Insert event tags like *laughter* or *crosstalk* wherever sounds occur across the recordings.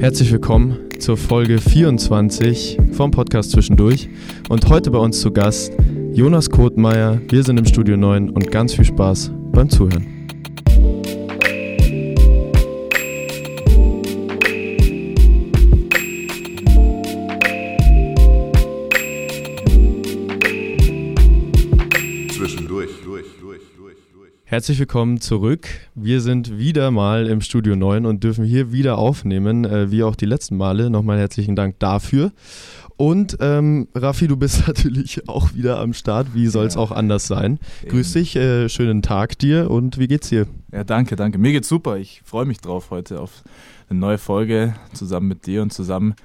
Herzlich willkommen zur Folge 24 vom Podcast Zwischendurch. Und heute bei uns zu Gast Jonas Kotmeier. Wir sind im Studio 9 und ganz viel Spaß beim Zuhören. Herzlich willkommen zurück. Wir sind wieder mal im Studio 9 und dürfen hier wieder aufnehmen, äh, wie auch die letzten Male. Nochmal herzlichen Dank dafür. Und ähm, Raffi, du bist *laughs* natürlich auch wieder am Start. Wie soll es Ja. auch anders sein? Grüß dich, äh, schönen Tag dir und wie geht's dir? Ja, danke, danke. Mir geht's super. Ich freue mich drauf heute auf eine neue Folge zusammen mit dir und zusammen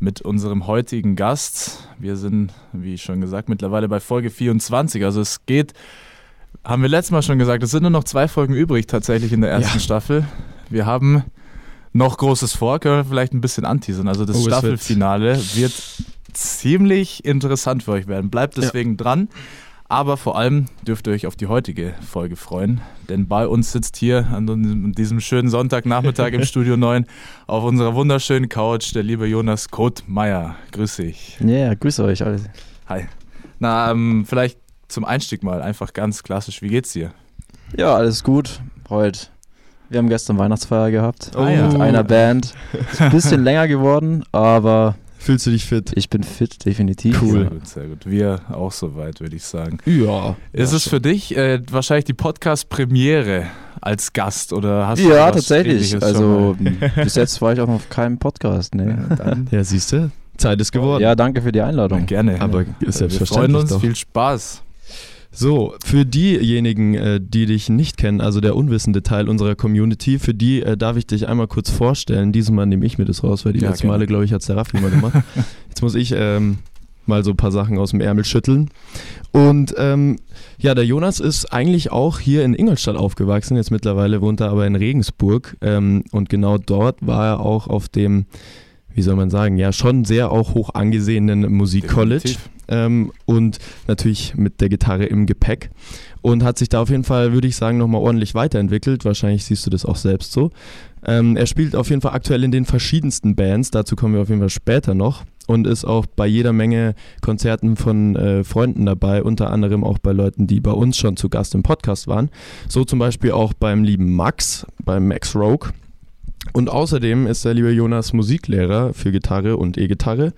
mit unserem heutigen Gast. Wir sind, wie schon gesagt, mittlerweile bei Folge 24. Also es geht, haben wir letztes Mal schon gesagt, es sind nur noch zwei Folgen übrig tatsächlich in der ersten Ja. Staffel. Wir haben noch Großes vor, können wir vielleicht ein bisschen anteasern. Also das Oh, es wird- Staffelfinale wird ziemlich interessant für euch werden. Bleibt deswegen dran. Aber vor allem dürft ihr euch auf die heutige Folge freuen, denn bei uns sitzt hier an diesem schönen Sonntagnachmittag im *laughs* Studio 9 auf unserer wunderschönen Couch der liebe Jonas Kotmeier. Grüß dich. Ja, grüß euch alle. Hi. Na, ähm, vielleicht zum Einstieg mal einfach ganz klassisch. Wie geht's dir? Ja, alles gut. Heute. Wir haben gestern Weihnachtsfeier gehabt. Ja. Mit einer Band. Ist ein bisschen *laughs* länger geworden, aber Fühlst du dich fit? ich bin fit, definitiv. Cool. Sehr gut, sehr gut. Wir auch soweit, würde ich sagen. Ja. Ist es für dich äh, wahrscheinlich die Podcast-Premiere als Gast oder hast du Ja, tatsächlich. Also schon bis jetzt war ich auch noch auf keinem Podcast. Nee. Ja, Ja, siehst du, Zeit ist geworden. Ja, danke für die Einladung. gerne. Aber Äh, wir selbstverständlich freuen uns. doch. Viel Spaß. So, für diejenigen, äh, die dich nicht kennen, also der unwissende Teil unserer Community, für die äh, darf ich dich einmal kurz vorstellen. Diesmal nehme ich mir das raus, weil die Ja, letzten gerne. Male, glaube ich, hat es der Raffi mal gemacht. *laughs* Jetzt muss ich ähm, mal so ein paar Sachen aus dem Ärmel schütteln. Und ähm, ja, der Jonas ist eigentlich auch hier in Ingolstadt aufgewachsen. Jetzt mittlerweile wohnt er aber in Regensburg. Ähm, und genau dort war er auch auf dem, wie soll man sagen, ja, schon sehr auch hoch angesehenen Musikcollege Definitiv. Ähm, und natürlich mit der Gitarre im Gepäck und hat sich da auf jeden Fall, würde ich sagen, nochmal ordentlich weiterentwickelt. Wahrscheinlich siehst du das auch selbst so. Ähm, er spielt auf jeden Fall aktuell in den verschiedensten Bands, dazu kommen wir auf jeden Fall später noch und ist auch bei jeder Menge Konzerten von äh, Freunden dabei, unter anderem auch bei Leuten, die bei uns schon zu Gast im Podcast waren. So zum Beispiel auch beim lieben Max, beim Max Rogue. Und außerdem ist der liebe Jonas Musiklehrer für Gitarre und E-Gitarre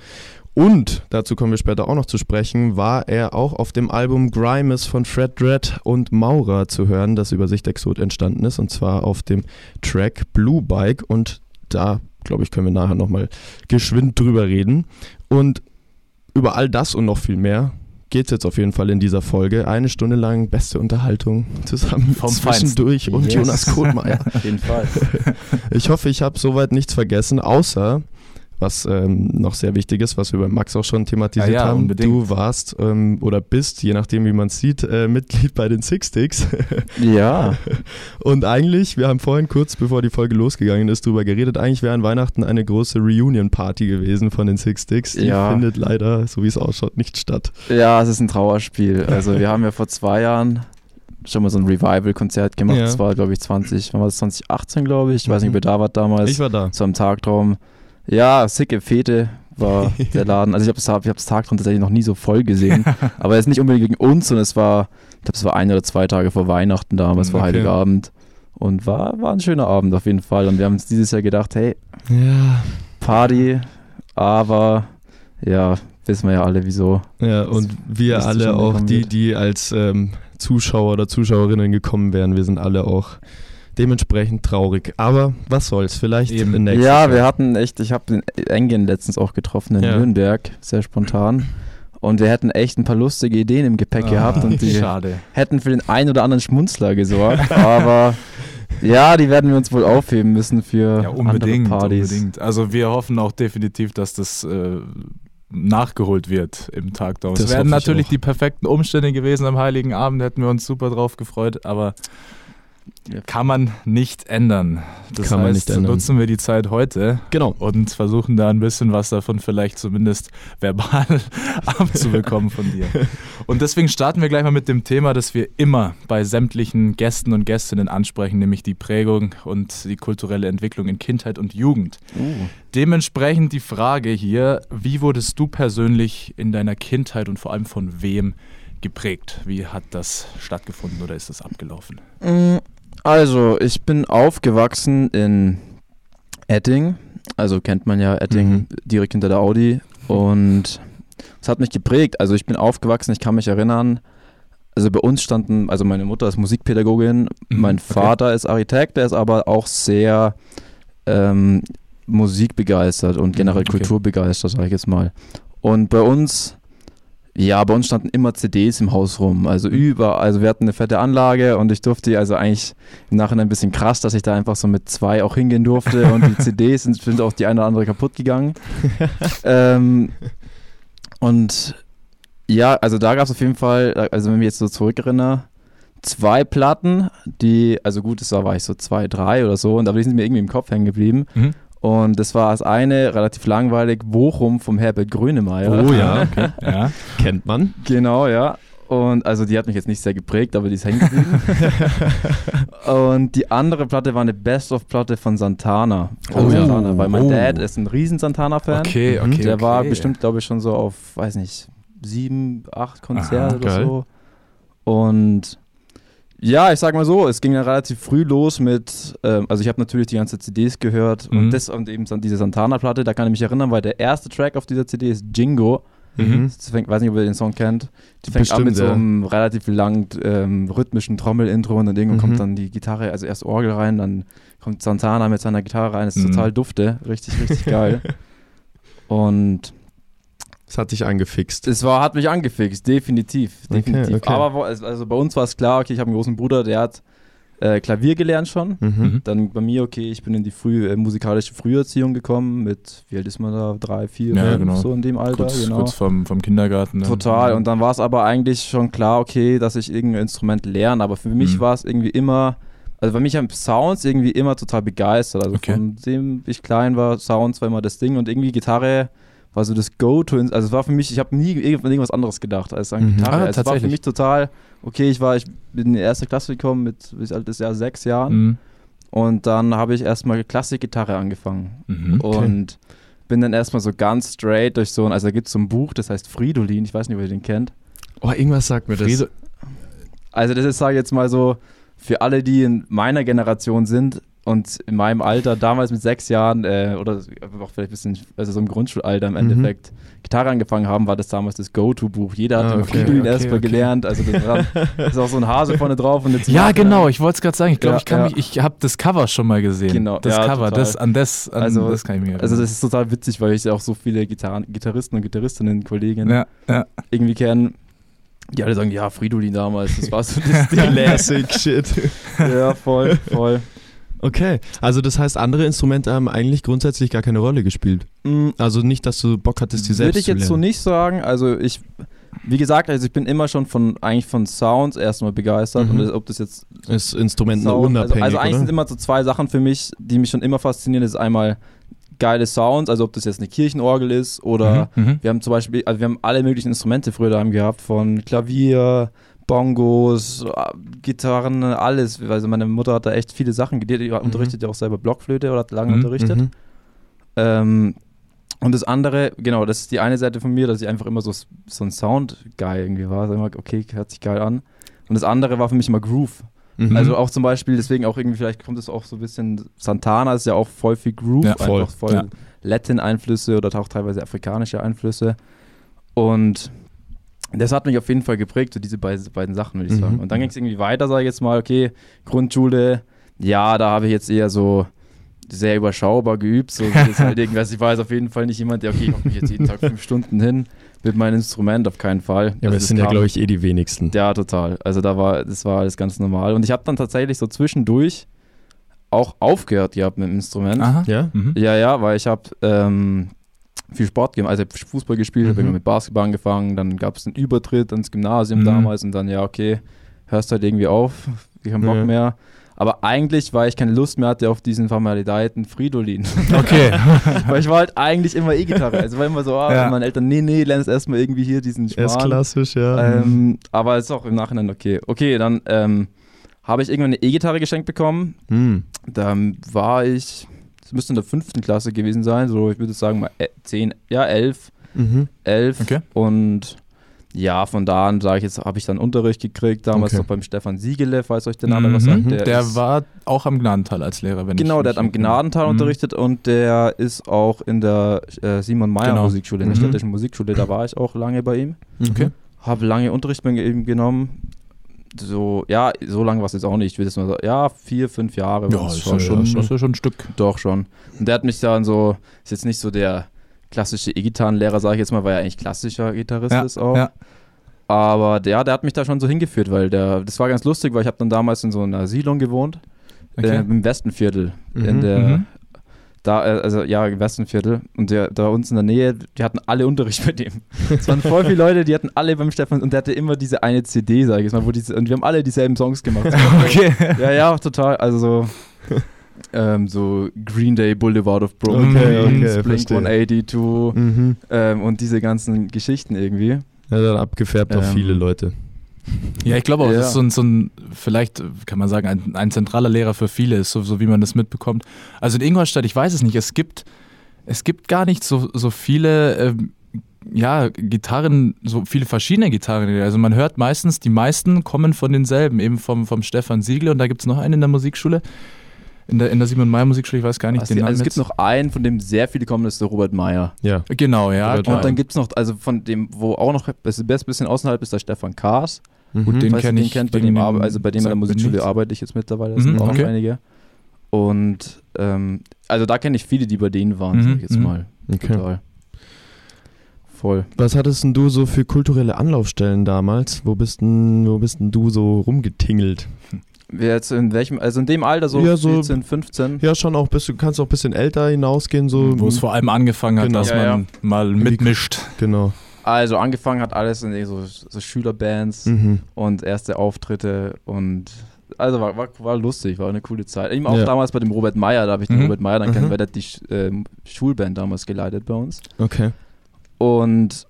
und, dazu kommen wir später auch noch zu sprechen, war er auch auf dem Album Grimes von Fred Dredd und Maurer zu hören, das über Sichtexot entstanden ist, und zwar auf dem Track Blue Bike. Und da, glaube ich, können wir nachher nochmal geschwind drüber reden. Und über all das und noch viel mehr geht es jetzt auf jeden Fall in dieser Folge. Eine Stunde lang beste Unterhaltung zusammen Vom Zwischendurch Feinsten. und Yes. Jonas Kohlmeier. *laughs* Auf jeden Fall. *laughs* Ich hoffe, ich habe soweit nichts vergessen, außer was ähm, noch sehr wichtig ist, was wir bei Max auch schon thematisiert Ja, ja, haben. unbedingt. Du warst ähm, oder bist, je nachdem wie man es sieht, äh, Mitglied bei den Six Sticks. *laughs* Ja, Und eigentlich, wir haben vorhin kurz, bevor die Folge losgegangen ist, drüber geredet, eigentlich wäre an Weihnachten eine große Reunion-Party gewesen von den Six Sticks. Die Ja. findet leider, so wie es ausschaut, nicht statt. ja, es ist ein Trauerspiel. Also wir haben ja vor zwei Jahren schon mal so ein Revival-Konzert gemacht. Ja. Das war, glaube ich, 20, wann war das 2018, glaube ich. Ich weiß nicht, Mhm. ob ihr da wart damals. Ich war da. so am Tagtraum. Ja, sicke Fete war *laughs* der Laden. Also ich habe ich hab das Tagtraum tatsächlich noch nie so voll gesehen. *laughs* Aber es ist nicht unbedingt gegen uns, sondern es war, ich glaube, es war ein oder zwei Tage vor Weihnachten damals, vor Okay. Heiligabend. Und war, war ein schöner Abend auf jeden Fall. Und wir haben uns dieses Jahr gedacht, hey, Ja. Party, aber ja, wissen wir ja alle, wieso. Ja, und wir alle auch, die, die als ähm, Zuschauer oder Zuschauerinnen gekommen wären, wir sind alle auch dementsprechend traurig. Aber was soll's, vielleicht Eben. in nächstes ja, Jahr. wir hatten echt, ich habe den Engin letztens auch getroffen in Ja. Nürnberg, sehr spontan. Und wir hätten echt ein paar lustige Ideen im Gepäck gehabt und die Schade. hätten für den einen oder anderen Schmunzler gesorgt. *laughs* aber ja, die werden wir uns wohl aufheben müssen für Ja, unbedingt, andere Partys. unbedingt. Also wir hoffen auch definitiv, dass das äh, nachgeholt wird im Tag daraus. Das Es wären natürlich auch. die perfekten Umstände gewesen am Heiligen Abend, hätten wir uns super drauf gefreut, aber Kann man nicht ändern. Das Kann heißt, man nicht ändern. nutzen wir die Zeit heute Genau. und versuchen da ein bisschen was davon vielleicht zumindest verbal *laughs* abzubekommen von dir. *laughs* Und deswegen starten wir gleich mal mit dem Thema, das wir immer bei sämtlichen Gästen und Gästinnen ansprechen, nämlich die Prägung und die kulturelle Entwicklung in Kindheit und Jugend. Uh. Dementsprechend die Frage hier, wie wurdest du persönlich in deiner Kindheit und vor allem von wem geprägt? Wie hat das stattgefunden oder ist das abgelaufen? Mm, Also, ich bin aufgewachsen in Etting. Also kennt man ja Etting Mhm. direkt hinter der Audi. Und es hat mich geprägt. Also ich bin aufgewachsen, ich kann mich erinnern. Also bei uns standen, also meine Mutter ist Musikpädagogin, Mhm, mein okay. Vater ist Architekt, der ist aber auch sehr ähm, musikbegeistert und generell Mhm, okay. kulturbegeistert, sage ich jetzt mal. Und bei uns, ja, bei uns standen immer CDs im Haus rum. Also Mhm. über, also wir hatten eine fette Anlage und ich durfte also eigentlich im Nachhinein ein bisschen krass, dass ich da einfach so mit zwei auch hingehen durfte und die *laughs* CDs sind, sind auch die eine oder andere kaputt gegangen. *laughs* ähm, und ja, also da gab es auf jeden Fall, also wenn ich mich jetzt so zurückerinnere, zwei Platten, die, also gut, das war, war ich so zwei, drei oder so, und aber die sind mir irgendwie im Kopf hängen geblieben. Mhm. Und das war das eine, relativ langweilig, Bochum vom Herbert Grönemeyer. Oh ja, *laughs* Ja. kennt man. Genau, ja. Und also die hat mich jetzt nicht sehr geprägt, aber die ist hängen geblieben. *laughs* und die andere Platte war eine Best-of-Platte von Santana. Von Oh ja. Santana, weil mein Oh. Dad ist ein riesen Santana-Fan. Okay, Mhm. okay. Der war okay. bestimmt, glaube ich, schon so auf, weiß nicht, sieben, acht Konzerte Aha, oder geil. so. Und ja, ich sag mal so, es ging dann relativ früh los mit, ähm, also ich habe natürlich die ganze CDs gehört Mhm. und das und eben diese Santana-Platte, da kann ich mich erinnern, weil der erste Track auf dieser CD ist Jingo. Mhm. Das fängt, weiß nicht, ob ihr den Song kennt. Die fängt an Bestimmt, mit so ja. einem relativ lang ähm, rhythmischen Trommel-Intro und dann irgendwann Mhm. kommt dann die Gitarre, also erst Orgel rein, dann kommt Santana mit seiner Gitarre rein, das ist Mhm. total dufte, richtig, richtig geil. *laughs* Und Das hat dich angefixt. es war, hat mich angefixt, definitiv, Okay, definitiv. okay. Aber wo- also bei uns war es klar, okay, ich habe einen großen Bruder, der hat äh, Klavier gelernt schon. Mhm. Mhm. Dann bei mir, okay, ich bin in die früh, äh, musikalische Früherziehung gekommen mit, wie alt ist man da? Drei, vier, Ja, fünf, genau. so in dem Alter, kurz, genau. kurz vom, vom Kindergarten. ne? Total. Und dann war es aber eigentlich schon klar, okay, dass ich irgendein Instrument lerne. Aber für mich Mhm. war es irgendwie immer, also bei mich haben Sounds irgendwie immer total begeistert. Also Okay. von dem ich klein war, Sounds war immer das Ding und irgendwie Gitarre war so das Go-To. Also es war für mich, ich habe nie irgendwas anderes gedacht als an Mhm. Gitarre. Ah, es war für mich total, okay, ich war, ich bin in die erste Klasse gekommen mit, wie alt ist ja, sechs Jahren. Mhm. Und dann habe ich erstmal Klassikgitarre angefangen. Mhm. Und bin dann erstmal so ganz straight durch so ein, also da gibt es so ein Buch, das heißt Fridolin, ich weiß nicht, ob ihr den kennt. Oh, irgendwas sagt mir das. Friede, Also das ist, sage ich jetzt mal so, für alle, die in meiner Generation sind und in meinem Alter, damals mit sechs Jahren äh, oder auch vielleicht ein bisschen, also so im Grundschulalter im Mhm. Endeffekt, Gitarre angefangen haben, war das damals das Go-To-Buch. Jeder hat Ah, den okay, Fridolin okay, erstmal okay. gelernt. Also das war, *laughs* da ist auch so ein Hase vorne drauf und eine Ja, genau, ich wollte es gerade sagen. Ich glaube, Ja, ich kann ja. mich, ich habe das Cover schon mal gesehen. Genau, Das ja, Cover, total. das an das, an Also- das kann ich mir erinnern. Also das ist total witzig, weil ich auch so viele Gitarren, Gitarristen und Gitarristinnen, ja. irgendwie kennen, die alle sagen, ja, Fridolin damals, das war so das *laughs* Ding. Classic Shit. ja, voll, voll. Okay, also das heißt, andere Instrumente haben eigentlich grundsätzlich gar keine Rolle gespielt. Mm, Also nicht, dass du Bock hattest, die selbst Würde ich jetzt so nicht sagen. Also ich, wie gesagt, also ich bin immer schon von eigentlich von Sounds erstmal begeistert. Mhm. Und ob das jetzt Ist Instrumenten Sound, also, unabhängig, also eigentlich oder? sind immer so zwei Sachen für mich, die mich schon immer faszinieren. Das ist einmal geile Sounds, also ob das jetzt eine Kirchenorgel ist oder Mhm, mhm. wir haben zum Beispiel, also wir haben alle möglichen Instrumente früher daheim gehabt, von Klavier, Bongos, äh, Gitarren, alles. Also meine Mutter hat da echt viele Sachen, die, die unterrichtet ja auch selber Blockflöte oder hat lange Mhm, unterrichtet. Mhm. Ähm, und das andere, genau, das ist die eine Seite von mir, dass ich einfach immer so, so ein Sound-Guy irgendwie war. Also immer, okay, hört sich geil an. Und das andere war für mich immer Groove. Mhm. Also auch zum Beispiel, deswegen auch irgendwie, vielleicht kommt es auch so ein bisschen, Santana ist ja auch voll viel Groove, Ja, voll, einfach voll ja. Latin-Einflüsse oder auch teilweise afrikanische Einflüsse. Und das hat mich auf jeden Fall geprägt, so diese beiden, beiden Sachen, würde ich Mhm. sagen. Und dann ging es irgendwie weiter, sage ich jetzt mal, okay, Grundschule, ja, da habe ich jetzt eher so sehr überschaubar geübt. So, halt *laughs* irgendwas, ich war jetzt auf jeden Fall nicht jemand, der, okay, ich hocke mich jetzt jeden Tag fünf Stunden hin mit meinem Instrument, auf keinen Fall. ja, aber Also es das sind ja, glaube ich, eh die wenigsten. ja, total. Also da war, das war alles ganz normal. Und ich habe dann tatsächlich so zwischendurch auch aufgehört gehabt mit dem Instrument. Aha. Ja? Mhm. Ja, ja, weil ich habe ähm, viel Sport gemacht, also ich hab Fußball gespielt, habe Mhm. irgendwann mit Basketball angefangen, dann gab es einen Übertritt ins Gymnasium Mhm. damals und dann, ja, okay, hörst halt irgendwie auf, ich habe Bock Ja. mehr. Aber eigentlich, weil ich keine Lust mehr hatte auf diesen vermaledeiten Fridolin. Okay. *laughs* weil ich war halt eigentlich immer E-Gitarre. Also war immer so, ah, Ja. meine Eltern, nee, nee, lern es erstmal irgendwie hier diesen Schmarrn. S-klassisch, ja. Ähm, aber ist auch im Nachhinein okay. Okay, dann ähm, habe ich irgendwann eine E-Gitarre geschenkt bekommen. Hm. Da war ich, das müsste in der fünften Klasse gewesen sein, so ich würde sagen mal äh, zehn, ja elf, Mhm. elf. Okay. Und ja, von da an sage ich jetzt, habe ich dann Unterricht gekriegt, damals Okay. noch beim Stefan Siegele, falls euch der Name Mhm. was sagt. Der, ist- war auch am Gnadental als Lehrer, wenn Genau, der hat am Gnadental Mhm. unterrichtet und der ist auch in der äh, Simon Meyer Genau. Musikschule, in der Mhm. städtischen Musikschule, da war ich auch lange bei ihm. Okay. Habe lange Unterricht bei ihm genommen. So, ja, so lange war es jetzt auch nicht. Ich würde jetzt mal sagen, ja, vier, fünf Jahre. Ja, waren's ist ja schon, das ist ja schon ein Stück. Doch schon. Und der hat mich dann so, ist jetzt nicht so der klassische E-Gitarrenlehrer, sage ich jetzt mal, weil er eigentlich klassischer Gitarrist Ja, ist auch. ja. Aber der, der hat mich da schon so hingeführt, weil der, das war ganz lustig, weil ich habe dann damals in so einer Siedlung gewohnt, Okay. äh, im Westenviertel. In Mhm, der, mhm. Da, äh, also ja, Westenviertel. Und der, da uns in der Nähe, die hatten alle Unterricht bei dem. Es waren voll viele Leute, die hatten alle beim Stefan und der hatte immer diese eine CD, sage ich jetzt mal, wo diese, und wir haben alle dieselben Songs gemacht. *laughs* Okay. Ja, ja, total. Also so, *laughs* ähm, so Green Day Boulevard of Okay, Broken, okay, Blink verstehe. 182 Mhm. ähm, und diese ganzen Geschichten irgendwie. Ja, dann abgefärbt auf Ähm, viele Leute. Ja, ich glaube auch, Ja. das ist so ein, so ein, vielleicht kann man sagen, ein, ein zentraler Lehrer für viele ist, so, so wie man das mitbekommt. Also in Ingolstadt, ich weiß es nicht, es gibt, es gibt gar nicht so, so viele, ähm, ja, Gitarren, so viele verschiedene Gitarren. Also man hört meistens, die meisten kommen von denselben, eben vom, vom Stefan Siegel und da gibt es noch einen in der Musikschule, in der, in der Simon Mayer Musikschule, ich weiß gar nicht Also, den also Namen es gibt jetzt. noch einen, von dem sehr viele kommen, das ist der Robert Meyer. Ja. Genau, ja, Robert. Und dann gibt es noch, also von dem, wo auch noch, das ist ein bisschen außerhalb ist der Stefan Kaas. Mhm. den Falls ihr kenn ich, kennt, bei den- dem, also bei dem in der Musikschule arbeite ich jetzt mittlerweile, das Mhm, sind auch okay. einige. Und ähm, also da kenne ich viele, die bei denen waren, Mhm, sag ich jetzt mhm. mal. Okay. Total. Voll. Was hattest denn du so für kulturelle Anlaufstellen damals? Wo bist denn, wo bist denn du so rumgetingelt? Wer Jetzt in welchem, also in dem Alter so, Ja, so- 14, 15. Ja, schon auch bisschen, du kannst auch ein bisschen älter hinausgehen, so. Wo es vor allem angefangen hat, Genau. dass Ja, man mal mitmischt. Genau. Also angefangen hat alles in so, so Schülerbands Mhm. und erste Auftritte und also war, war, war lustig, war eine coole Zeit. Eben auch Ja. damals bei dem Robert Meyer, da habe ich den Mhm. Robert Meyer dann Mhm. kennengelernt, der hat die ähm, Schulband damals geleitet bei uns. Okay. Und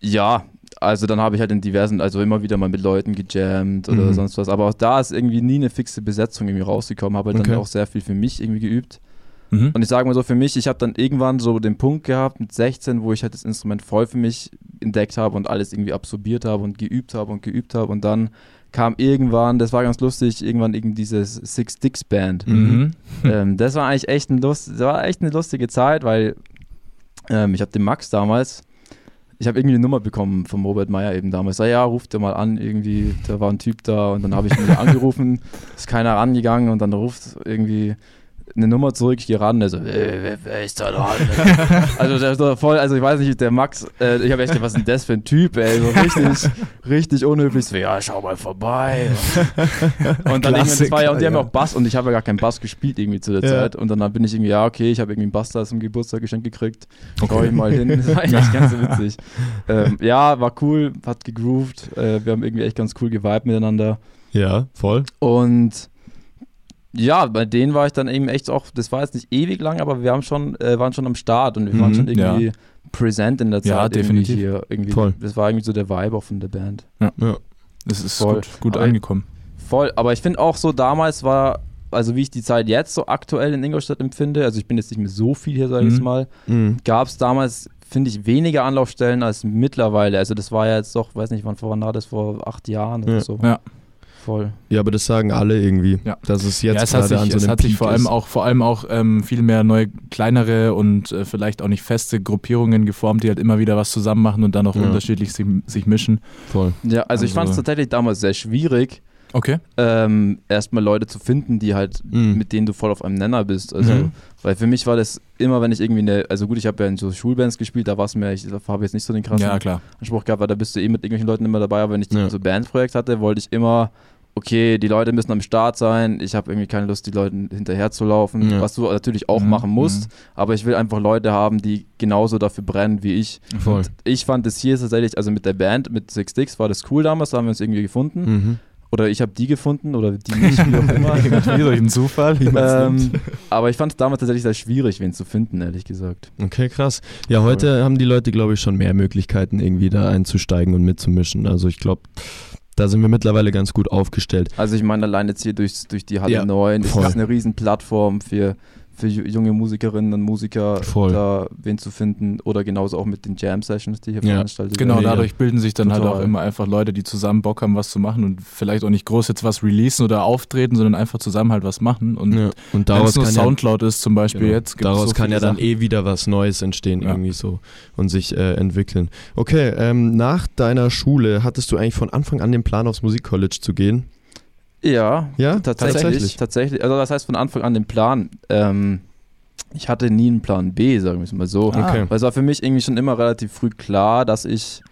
ja, also dann habe ich halt in diversen, also immer wieder mal mit Leuten gejammt oder Mhm. sonst was. Aber auch da ist irgendwie nie eine fixe Besetzung irgendwie rausgekommen. Habe halt Okay. dann auch sehr viel für mich irgendwie geübt. Mhm. Und ich sage mal so, für mich, ich habe dann irgendwann so den Punkt gehabt mit 16, wo ich halt das Instrument voll für mich entdeckt habe und alles irgendwie absorbiert habe und geübt habe und geübt habe. Und dann kam irgendwann, das war ganz lustig, irgendwann irgendwie dieses Six Dicks Band. Mhm. ähm, das war eigentlich echt, ein Lust, das war echt eine lustige Zeit, weil ähm, ich habe den Max damals, ich habe irgendwie eine Nummer bekommen vom Robert Meyer eben damals. Ja, ja, ruft er mal an, irgendwie, da war ein Typ da und dann habe ich ihn *laughs* angerufen, ist keiner rangegangen und dann ruft irgendwie eine Nummer zurück, ich gehe ran, der so, wer, wer, wer ist da dran? *laughs* also der ist doch voll, also ich weiß nicht, der Max, äh, ich habe echt gedacht, was ist denn das für ein Typ, ey, so richtig, *laughs* richtig unhöflich, so, ja, schau mal vorbei. *laughs* Und dann irgendwie zwei und die haben ja. auch Bass und ich habe ja gar keinen Bass gespielt irgendwie zu der Ja. Zeit und dann bin ich irgendwie, ja, okay, ich habe irgendwie einen Bass da zum Geburtstag geschenkt gekriegt, schau ich mal hin, das war eigentlich ganz witzig. Ähm, ja, war cool, hat gegroovt, äh, wir haben irgendwie echt ganz cool geweibt miteinander. Ja, voll. Und ja, bei denen war ich dann eben echt auch, das war jetzt nicht ewig lang, aber wir haben schon, äh, waren schon am Start und wir waren Mhm, schon irgendwie ja. präsent in der Zeit. Ja, irgendwie definitiv. Hier, irgendwie, Voll. Das war irgendwie so der Vibe auch von der Band. Ja. Das ist Voll. gut, gut Aber- angekommen. Voll, aber ich finde auch so, damals war, also wie ich die Zeit jetzt so aktuell in Ingolstadt empfinde, also ich bin jetzt nicht mehr so viel hier, sage ich Mhm. mal, Mhm. gab es damals, finde ich, weniger Anlaufstellen als mittlerweile. Also das war ja jetzt doch, weiß nicht, wann wann war das, vor acht Jahren oder Ja. so. Ja. Voll. Ja, aber das sagen alle irgendwie. Ja. Dass es jetzt ja, es gerade sich, an so es einem hat sich vor allem ist. auch, vor allem auch ähm, viel mehr neue, kleinere und äh, vielleicht auch nicht feste Gruppierungen geformt, die halt immer wieder was zusammen machen und dann auch Ja. unterschiedlich sich, sich mischen. Voll. Ja, also, ich Also- fand es tatsächlich damals sehr schwierig, Okay. ähm, erstmal Leute zu finden, die halt, Mhm. mit denen du voll auf einem Nenner bist. Also, Mhm. weil für mich war das immer, wenn ich irgendwie eine, also gut, ich habe ja in so Schulbands gespielt, da war es mir, ich habe jetzt nicht so den krassen Ja, klar. Anspruch gehabt, weil da bist du eh mit irgendwelchen Leuten immer dabei, aber wenn ich Ja. so ein Bandprojekt hatte, wollte ich immer, okay, die Leute müssen am Start sein, ich habe irgendwie keine Lust, die Leuten hinterher zu laufen, Ja. was du natürlich auch Mhm, machen musst, mhm. aber ich will einfach Leute haben, die genauso dafür brennen wie ich. Voll. Ich fand das hier tatsächlich, also mit der Band, mit Six Dicks war das cool damals, da haben wir uns irgendwie gefunden Mhm. oder ich habe die gefunden oder die nicht, wie auch immer. Irgendwie durch einen Zufall. ähm, aber ich fand es damals tatsächlich sehr schwierig, wen zu finden, ehrlich gesagt. Okay, krass. Ja, heute haben die Leute, glaube ich, schon mehr Möglichkeiten, irgendwie da einzusteigen und mitzumischen. Also ich glaube, da sind wir mittlerweile ganz gut aufgestellt. Also ich meine, allein jetzt hier durch, durch die Halle Ja, 9, das voll. ist eine riesen Plattform für, für ju- junge Musikerinnen und Musiker, Voll. da wen zu finden. Oder genauso auch mit den Jam-Sessions, die hier Ja, veranstaltet Genau, werden. Mega. dadurch bilden sich dann halt Total. auch immer einfach Leute, die zusammen Bock haben, was zu machen und vielleicht auch nicht groß jetzt was releasen oder auftreten, sondern einfach zusammen halt was machen. Und Ja. Und wenn daraus es nur kann ja Soundcloud ist zum Beispiel Genau. jetzt, Daraus so kann ja dann Sachen. eh wieder was Neues entstehen, Ja. irgendwie so und sich äh, entwickeln. Okay, ähm, nach deiner Schule hattest du eigentlich von Anfang an den Plan, aufs Musikcollege zu gehen? Ja, Ja, tatsächlich, tatsächlich. tatsächlich. Also das heißt von Anfang an den Plan. Ähm, ich hatte nie einen Plan B, sagen wir es mal so. Ah. Okay. Weil es war für mich irgendwie schon immer relativ früh klar, dass ich,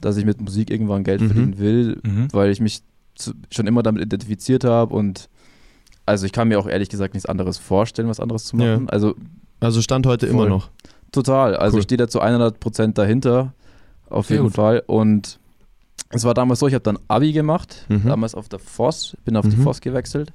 dass ich mit Musik irgendwann Geld Mhm. verdienen will, Mhm. weil ich mich zu, schon immer damit identifiziert habe und also ich kann mir auch ehrlich gesagt nichts anderes vorstellen, was anderes zu machen. Ja. Also Also Stand heute immer Voll. noch. total. Also Cool. ich stehe da zu 100% dahinter, auf Sehr jeden gut. Fall. Und es war damals so, ich habe dann Abi gemacht, Mhm. damals auf der FOS, bin auf die Mhm. FOS gewechselt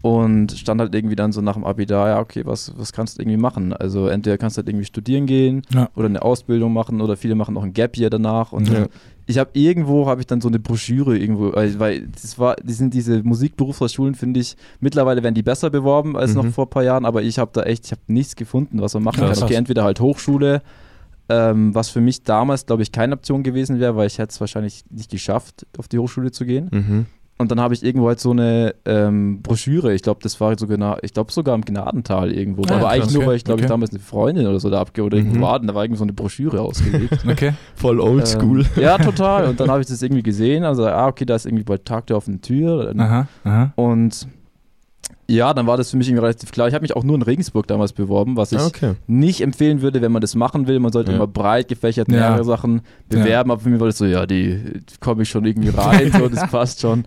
und stand halt irgendwie dann so nach dem Abi da, ja okay, was, was kannst du irgendwie machen? Also entweder kannst du halt irgendwie studieren gehen Ja. oder eine Ausbildung machen oder viele machen noch ein Gap Year danach und Ja. ich habe irgendwo habe ich dann so eine Broschüre irgendwo, weil, das war, die sind diese Musikberufshochschulen finde ich mittlerweile werden die besser beworben als noch Mhm. vor ein paar Jahren, aber ich habe da echt, ich habe nichts gefunden, was man machen Krass. kann. Okay, entweder halt Hochschule, ähm, was für mich damals glaube ich keine Option gewesen wäre, weil ich hätte es wahrscheinlich nicht geschafft, auf die Hochschule zu gehen. Mhm. Und dann habe ich irgendwo halt so eine ähm, Broschüre, ich glaube, das war sogar, na- ich glaube sogar im Gnadental irgendwo, Ah, aber eigentlich krass, nur, weil ich glaube ich okay. damals eine Freundin oder so da abge oder irgendwo Mhm. war, und da war irgendwie so eine Broschüre ausgelegt. *laughs* Okay. Voll oldschool. Ähm, *laughs* ja, total. Und dann habe ich das irgendwie gesehen. Also, ah, okay, da ist irgendwie bald Tag der offenen Tür. Aha, aha. Und ja, dann war das für mich irgendwie relativ klar. Ich habe mich auch nur in Regensburg damals beworben, was ich Ah, okay. nicht empfehlen würde, wenn man das machen will. Man sollte Ja. immer breit gefächert Ja. mehrere Sachen bewerben. Aber für mich war das so, ja, die komme ich schon irgendwie rein, so, das *laughs* passt schon.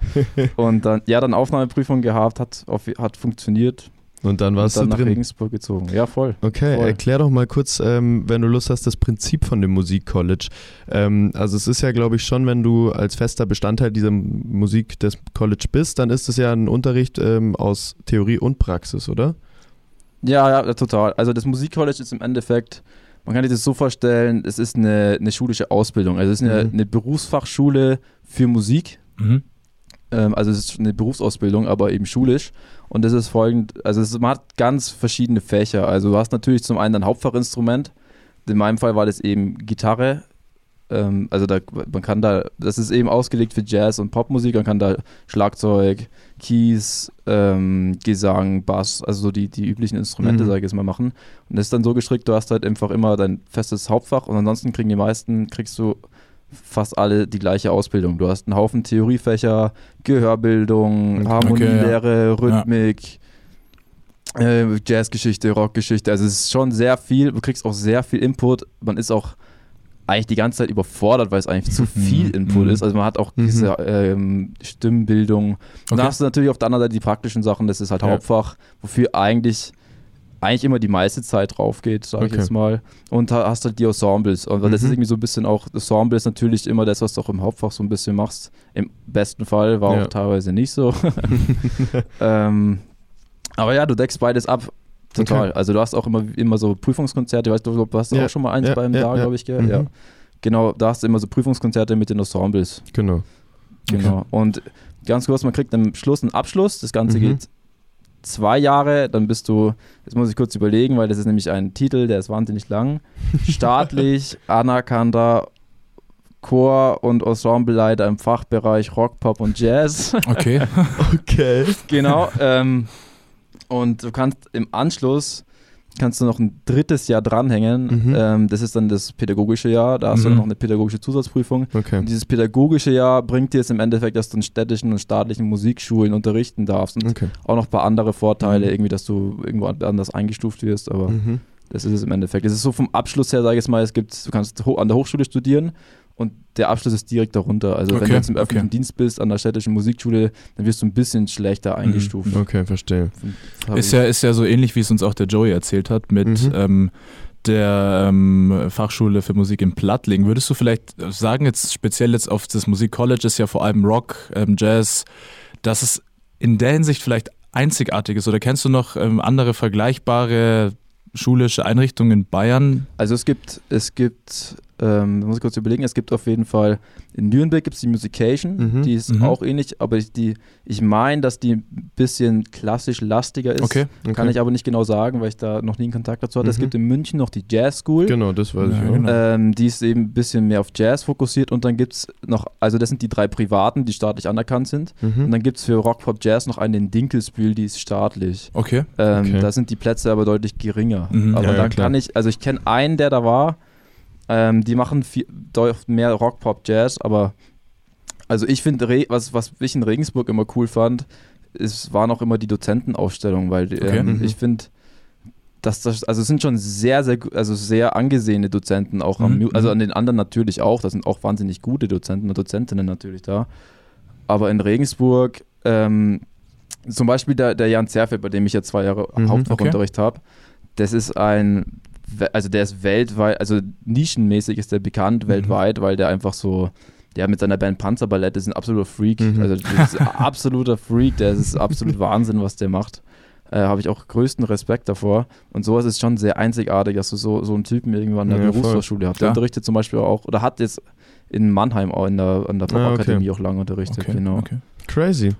Und dann, ja, dann Aufnahmeprüfung gehabt, hat, auf, hat funktioniert. Und dann warst und dann du nach drin. Regensburg gezogen. Ja, voll. Okay, Voll. erklär doch mal kurz, ähm, wenn du Lust hast, das Prinzip von dem Musikcollege. Ähm, also es ist ja, glaube ich, schon, wenn du als fester Bestandteil dieser Musik des College bist, dann ist es ja ein Unterricht ähm, aus Theorie und Praxis, oder? Ja, ja, total. Also das Musikcollege ist im Endeffekt, man kann sich das so vorstellen, es ist eine, eine schulische Ausbildung. Also es ist eine, Mhm. eine Berufsfachschule für Musik. Mhm. Ähm, also es ist eine Berufsausbildung, aber eben schulisch. Und das ist folgend, also es, man hat ganz verschiedene Fächer. Also du hast natürlich zum einen ein Hauptfachinstrument. In meinem Fall war das eben Gitarre. Ähm, also da, man kann da, das ist eben ausgelegt für Jazz und Popmusik. Man kann da Schlagzeug, Keys, ähm, Gesang, Bass, also so die, die üblichen Instrumente, Mhm. sage ich jetzt mal, machen. Und das ist dann so gestrickt, du hast halt einfach immer dein festes Hauptfach und ansonsten kriegen die meisten, kriegst du fast alle die gleiche Ausbildung. Du hast einen Haufen Theoriefächer, Gehörbildung, Okay, Harmonielehre, Rhythmik, äh, Jazzgeschichte, Rockgeschichte. Also es ist schon sehr viel. Du kriegst auch sehr viel Input. Man ist auch eigentlich die ganze Zeit überfordert, weil es eigentlich zu viel Mhm. Input Mhm. ist. Also man hat auch Mhm. diese ähm, Stimmbildung. Und Okay. dann hast du natürlich auf der anderen Seite die praktischen Sachen. Das ist halt Ja. Hauptfach, wofür eigentlich eigentlich immer die meiste Zeit drauf geht, sage ich Okay. jetzt mal. Und da hast halt die Ensembles. Und das Mhm. ist irgendwie so ein bisschen auch, Ensemble ist natürlich immer das, was du auch im Hauptfach so ein bisschen machst. Im besten Fall war Ja. auch teilweise nicht so. *laughs* *laughs* ähm, aber ja, du deckst beides ab. Total. Okay. Also du hast auch immer, immer so Prüfungskonzerte. Weißt du, du hast Ja. auch schon mal eins Ja, beim ja, da, ja. glaube ich, gell? Mhm. Ja. Genau, da hast du immer so Prüfungskonzerte mit den Ensembles. Genau. Genau. Und ganz kurz, man kriegt am Schluss einen Abschluss. Das Ganze Mhm. geht zwei Jahre. Dann bist du, jetzt muss ich kurz überlegen, weil das ist nämlich ein Titel, der ist wahnsinnig lang. *laughs* Staatlich anerkannter Chor- und Ensembleleiter im Fachbereich Rock, Pop und Jazz. Okay. *laughs* Okay. genau. Ähm, und du kannst im Anschluss kannst du noch ein drittes Jahr dranhängen. Mhm. Ähm, das ist dann das pädagogische Jahr. Da hast du Mhm. dann noch eine pädagogische Zusatzprüfung. Okay. Und dieses pädagogische Jahr bringt dir jetzt im Endeffekt, dass du in städtischen und staatlichen Musikschulen unterrichten darfst und Okay. auch noch ein paar andere Vorteile, Mhm. irgendwie, dass du irgendwo an- anders eingestuft wirst, aber Mhm. das ist es im Endeffekt. Es ist so vom Abschluss her, sage ich mal, es gibt, du kannst an der Hochschule studieren und der Abschluss ist direkt darunter. Also wenn Okay, du jetzt im okay. öffentlichen Dienst bist, an der städtischen Musikschule, dann wirst du ein bisschen schlechter eingestuft. Okay, verstehe. Ist ja, ist ja so ähnlich, wie es uns auch der Joey erzählt hat, mit Mhm. ähm, der ähm, Fachschule für Musik in Plattling. Würdest du vielleicht sagen, jetzt speziell jetzt auf das Musikcollege ist ja vor allem Rock, ähm, Jazz, dass es in der Hinsicht vielleicht einzigartig ist? Oder kennst du noch ähm, andere vergleichbare schulische Einrichtungen in Bayern? Also es gibt, es gibt, ähm, muss ich kurz überlegen, es gibt auf jeden Fall, in Nürnberg gibt es die Musication, Mhm. die ist Mhm. auch ähnlich, aber ich, die, ich meine, dass die ein bisschen klassisch lastiger ist. Okay. Kann ich aber nicht genau sagen, weil ich da noch nie einen Kontakt dazu hatte. Es Mhm. gibt in München noch die Jazz School. Genau, das weiß Ja, ich auch. genau. Ähm, die ist eben ein bisschen mehr auf Jazz fokussiert und dann gibt es noch, also das sind die drei privaten, die staatlich anerkannt sind. Mhm. Und dann gibt es für Rock, Pop, Jazz noch einen in Dinkelsbühl, die ist staatlich. Okay. Ähm, Okay. Da sind die Plätze aber deutlich geringer. Mhm. Aber Ja, ja, dann klar. kann ich, also ich kenne einen, der da war, ähm, die machen viel, mehr Rock, Pop, Jazz, aber also ich finde, was, was ich in Regensburg immer cool fand, es waren auch immer die Dozentenaufstellung, weil Okay. ähm, Mhm. ich finde, dass das, also es sind schon sehr, sehr, also sehr angesehene Dozenten auch am, Mhm, Mu- also mhm. an den anderen natürlich auch, da sind auch wahnsinnig gute Dozenten und Dozentinnen natürlich da. Aber in Regensburg, ähm, zum Beispiel der, der Jan Zerfeld, bei dem ich ja zwei Jahre Mhm, Hauptfachunterricht habe, das ist ein, also der ist weltweit, also nischenmäßig ist der bekannt Mhm. weltweit, weil der einfach so, der mit seiner Band Panzerballett ist ein absoluter Freak, Mhm. also das ist ein *laughs* absoluter Freak, der ist absolut Wahnsinn, was der macht. Äh, habe ich auch größten Respekt davor. Und sowas ist schon sehr einzigartig, dass du so, so einen Typen irgendwann in der Ja, voll. Berufsfachschule hast. Der Ja. unterrichtet zum Beispiel auch, oder hat jetzt in Mannheim auch in der, an der Ah, okay. Popakademie auch lange unterrichtet, Okay. genau. okay. Crazy.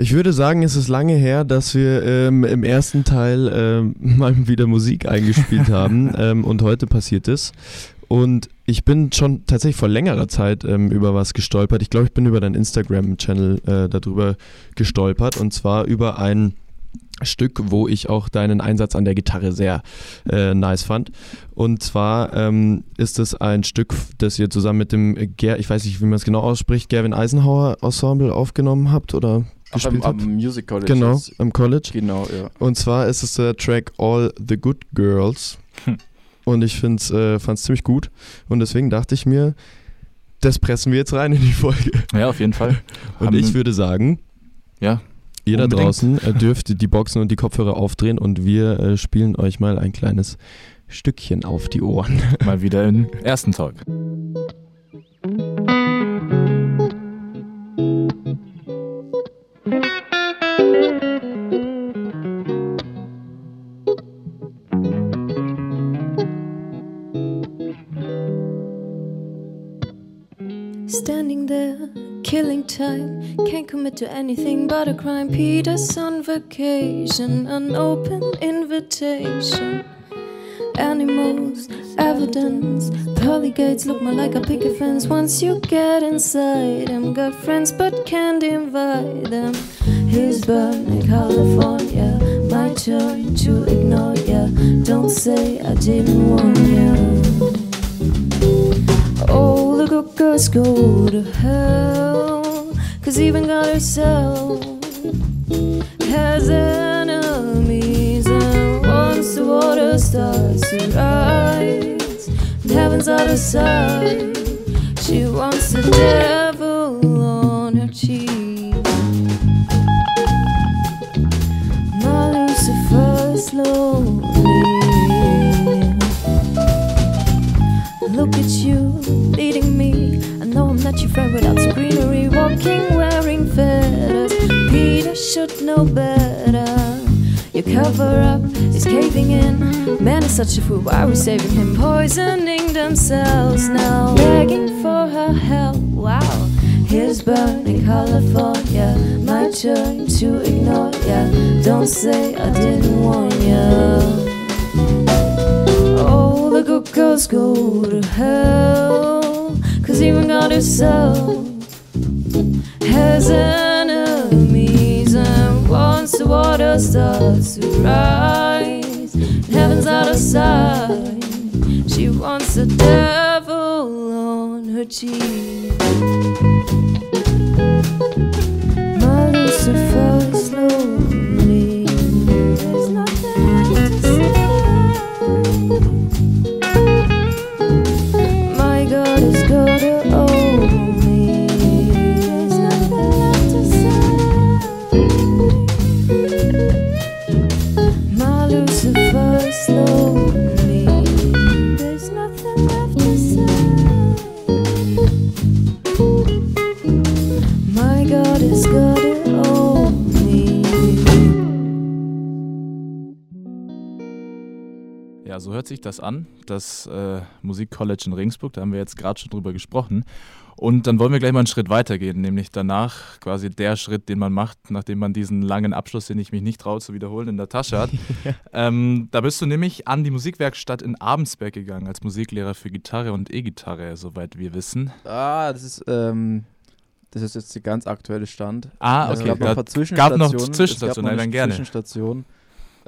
Ich würde sagen, es ist lange her, dass wir ähm, im ersten Teil ähm, *laughs* mal wieder Musik eingespielt *laughs* haben ähm, und heute passiert es. Und ich bin schon tatsächlich vor längerer Zeit ähm, über was gestolpert. Ich glaube, ich bin über deinen Instagram-Channel äh, darüber gestolpert und zwar über ein Stück, wo ich auch deinen Einsatz an der Gitarre sehr äh, nice fand. Und zwar ähm, ist es ein Stück, das ihr zusammen mit dem, Ger ich weiß nicht, wie man es genau ausspricht, Gerwin Eisenhower Ensemble aufgenommen habt oder gespielt am, am Music College. Genau, ist- am College. Genau, ja. Und zwar ist es der Track All the Good Girls. Hm. Und ich fand es äh, ziemlich gut. Und deswegen dachte ich mir, das pressen wir jetzt rein in die Folge. Ja, auf jeden Fall. *laughs* Und Haben- ich würde sagen, Ja, ihr da Unbedingt. draußen äh, dürft die Boxen und die Kopfhörer aufdrehen und wir äh, spielen euch mal ein kleines Stückchen auf die Ohren. mal wieder im ersten Talk. Standing there, killing time. Can't commit to anything but a crime. Peter's on vacation, an open invitation. Animals, evidence. Pearly gates look more like a picket fence. Once you get inside them, got friends but can't invite them. Here's burning California. My turn to ignore ya. Don't say I didn't warn ya. All the good girls go to hell. Cause even God herself has enemies. And once the water starts to rise, and heaven's of sight, she wants the devil know better. Your cover up is caving in. Man is such a fool. Why are we saving him? Poisoning themselves now. Begging for her help. Wow. Here's burning California. My turn to ignore ya. Don't say I didn't warn ya. All the good girls go to hell. Cause even God herself has enemies. just a surprise. Heaven's out of sight. She wants the devil on her cheek. Das an. Das äh, Musikcollege in Regensburg, da haben wir jetzt gerade schon drüber gesprochen. Und dann wollen wir gleich mal einen Schritt weitergehen, nämlich danach quasi der Schritt, den man macht, nachdem man diesen langen Abschluss, den ich mich nicht traue zu wiederholen, in der Tasche hat. *laughs* ähm, da bist du nämlich an die Musikwerkstatt in Abensberg gegangen als Musiklehrer für Gitarre und E-Gitarre, soweit wir wissen. Ah, das ist, ähm, das ist jetzt der ganz aktuelle Stand. Ah, Es okay. gab noch ein paar gab Zwischenstationen. noch Es gab Zwischenstationen, noch nein, eine dann gerne. Zwischenstation.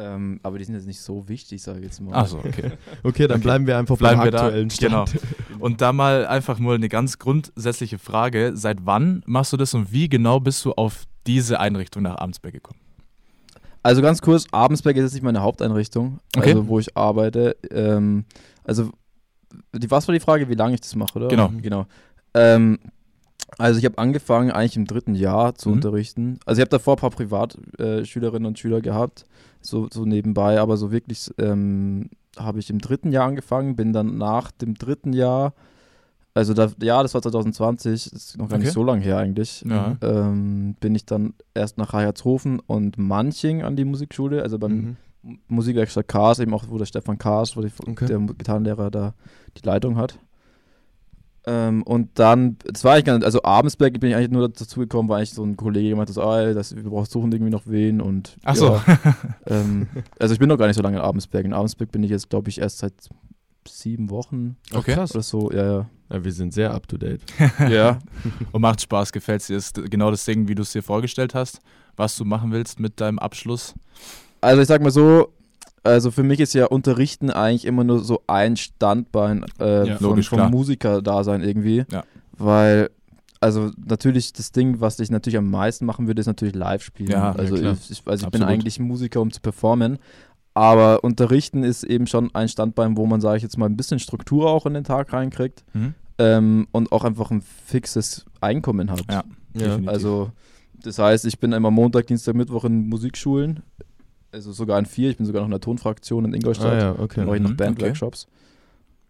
Ähm, aber die sind jetzt nicht so wichtig, sage ich jetzt mal. Achso, okay. *laughs* Okay, dann Okay. bleiben wir einfach Bleiben beim wir da. aktuellen Stand. Genau. Und da mal einfach mal eine ganz grundsätzliche Frage. Seit wann machst du das und wie genau bist du auf diese Einrichtung nach Abensberg gekommen? Also ganz kurz, Abensberg ist jetzt nicht meine Haupteinrichtung, Okay. also wo ich arbeite. Ähm, also, die, was war die Frage, wie lange ich das mache, oder? Genau. genau. Ähm, also ich habe angefangen eigentlich im dritten Jahr zu Mhm. unterrichten. Also ich habe davor ein paar Privatschülerinnen äh, und Schüler gehabt, so, so nebenbei, aber so wirklich ähm, habe ich im dritten Jahr angefangen, bin dann nach dem dritten Jahr, also da, ja, das war 2020, das ist noch gar Okay. nicht so lange her eigentlich Ja. ähm, bin ich dann erst nach Reihertshofen und Manching an die Musikschule, also beim Mhm. Musikwerkstatt Kars, eben auch, wo der Stefan Kars, wo die, Okay. der Gitarrenlehrer da die Leitung hat. Ähm, und dann, das war ich gar nicht, also Abensberg bin ich eigentlich nur dazu gekommen, weil eigentlich so ein Kollege gemeint hat, so, ah, das, wir brauchen suchen irgendwie noch wen und Ach so. ja, *laughs* ähm, also ich bin noch gar nicht so lange in Abensberg. In Abensberg bin ich jetzt, glaube ich, erst seit sieben Wochen Okay. Krass. oder so, ja, Ja, wir sind sehr up to date. *laughs* ja. ja. *laughs* Und macht Spaß, gefällt dir? Ist genau das Ding, wie du es dir vorgestellt hast, was du machen willst mit deinem Abschluss? Also ich sag mal so, also für mich ist ja Unterrichten eigentlich immer nur so ein Standbein äh, Ja, von, logisch, vom. Musiker-Dasein irgendwie. Ja. Weil, also natürlich das Ding, was ich natürlich am meisten machen würde, ist natürlich live spielen. Ja, also ja, ich, ich, also ich bin eigentlich Musiker, um zu performen. Aber Unterrichten ist eben schon ein Standbein, wo man, sage ich jetzt mal, ein bisschen Struktur auch in den Tag reinkriegt Mhm. ähm, und auch einfach ein fixes Einkommen hat. Ja. Ja. Also, das heißt, ich bin immer Montag, Dienstag, Mittwoch in Musikschulen. Also sogar in vier. Ich bin sogar noch in der Tonfraktion in Ingolstadt. Ah ja, okay. mache ich noch Mhm, Bandworkshops.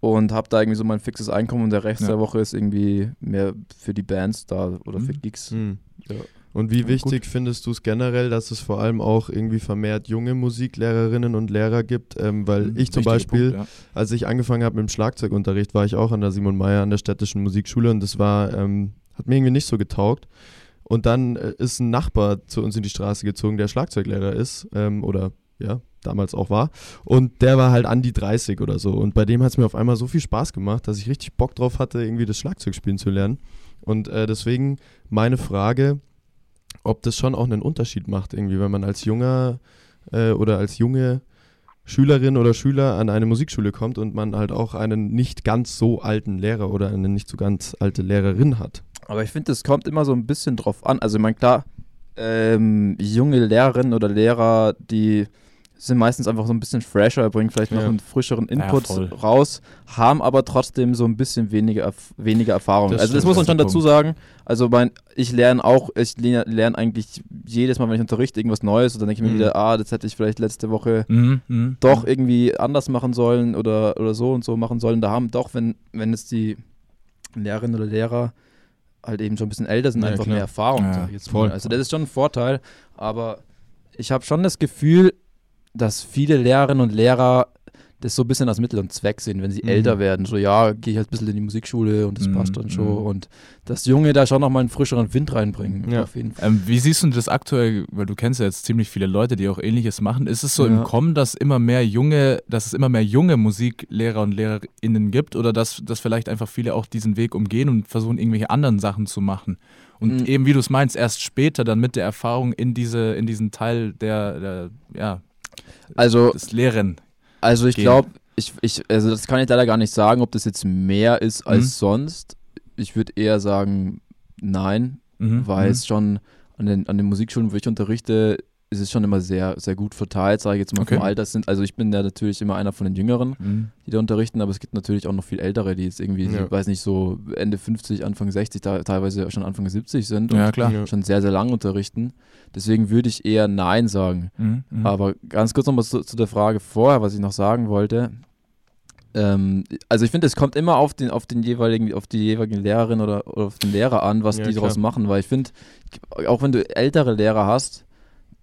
Und habe da irgendwie so mein fixes Einkommen und der Rest Ja. der Woche ist irgendwie mehr für die Bands da oder für Mhm. Gigs. Hm. Ja. Und wie Ja, wichtig findest du es generell, dass es vor allem auch irgendwie vermehrt junge Musiklehrerinnen und Lehrer gibt? Ähm, weil Mhm, ich zum Beispiel, Punkt, als ich angefangen habe mit dem Schlagzeugunterricht, war ich auch an der Simon Meyer an der städtischen Musikschule und das war, ähm, hat mir irgendwie nicht so getaugt. Und dann äh, ist ein Nachbar zu uns in die Straße gezogen, der Schlagzeuglehrer ist ähm, oder ja, damals auch war. Und der war halt an die 30 oder so. Und bei dem hat es mir auf einmal so viel Spaß gemacht, dass ich richtig Bock drauf hatte, irgendwie das Schlagzeug spielen zu lernen. Und äh, deswegen meine Frage, ob das schon auch einen Unterschied macht, irgendwie, wenn man als junger äh, oder als junge Schülerin oder Schüler an eine Musikschule kommt und man halt auch einen nicht ganz so alten Lehrer oder eine nicht so ganz alte Lehrerin hat. Aber ich finde, es kommt immer so ein bisschen drauf an. Also, ich meine, klar, ähm, junge Lehrerinnen oder Lehrer, die sind meistens einfach so ein bisschen fresher, bringen vielleicht noch Ja. einen frischeren Input voll. raus, haben aber trotzdem so ein bisschen weniger, weniger Erfahrung. Das also das muss man schon dazu sagen. Also mein, ich lerne auch, ich lerne eigentlich jedes Mal, wenn ich unterrichte, irgendwas Neues und dann denke ich mir Mhm. wieder, ah, das hätte ich vielleicht letzte Woche Mhm, mhm. doch irgendwie anders machen sollen oder, oder so und so machen sollen. Da haben doch, wenn, wenn es die Lehrerinnen oder Lehrer halt eben schon ein bisschen älter sind, Ja, einfach klar. mehr Erfahrung. Ja, jetzt voll. Also das ist schon ein Vorteil, aber ich habe schon das Gefühl, dass viele Lehrerinnen und Lehrer das so ein bisschen als Mittel und Zweck sehen, wenn sie Mhm. älter werden. So, ja, gehe ich halt ein bisschen in die Musikschule und das Mhm, passt dann schon. mhm. Und das Junge da schon nochmal einen frischeren Wind reinbringen. Ja. Auf jeden Fall. Ähm, wie siehst du das aktuell, weil du kennst ja jetzt ziemlich viele Leute, die auch ähnliches machen. Ist es so im Ja. Kommen, dass immer mehr junge, dass es immer mehr junge Musiklehrer und Lehrerinnen gibt oder dass, dass vielleicht einfach viele auch diesen Weg umgehen und versuchen, irgendwelche anderen Sachen zu machen? Und Mhm. eben, wie du es meinst, erst später dann mit der Erfahrung in diese, in diesen Teil der, der ja, Also des Lehren. Also ich glaube, ich, ich, also das kann ich leider gar nicht sagen, ob das jetzt mehr ist als Mhm. sonst. Ich würde eher sagen, nein, Mhm. weil mhm. es schon an den, an den Musikschulen, wo ich unterrichte, ist es schon immer sehr, sehr gut verteilt, sage ich jetzt mal Okay. vom Alter sind. Also ich bin ja natürlich immer einer von den Jüngeren, Mhm. die da unterrichten, aber es gibt natürlich auch noch viel Ältere, die jetzt irgendwie, Ja. ich weiß nicht, so Ende 50, Anfang 60, da, teilweise schon Anfang 70 sind Ja, und schon sehr, sehr lang unterrichten. Deswegen würde ich eher nein sagen. Mhm. Mhm. Aber ganz kurz nochmal zu, zu der Frage vorher, was ich noch sagen wollte. Ähm, also ich finde, es kommt immer auf den, auf den jeweiligen, auf die jeweilige Lehrerin oder, oder auf den Lehrer an, was Ja, die daraus klar. machen, weil ich finde, auch wenn du ältere Lehrer hast,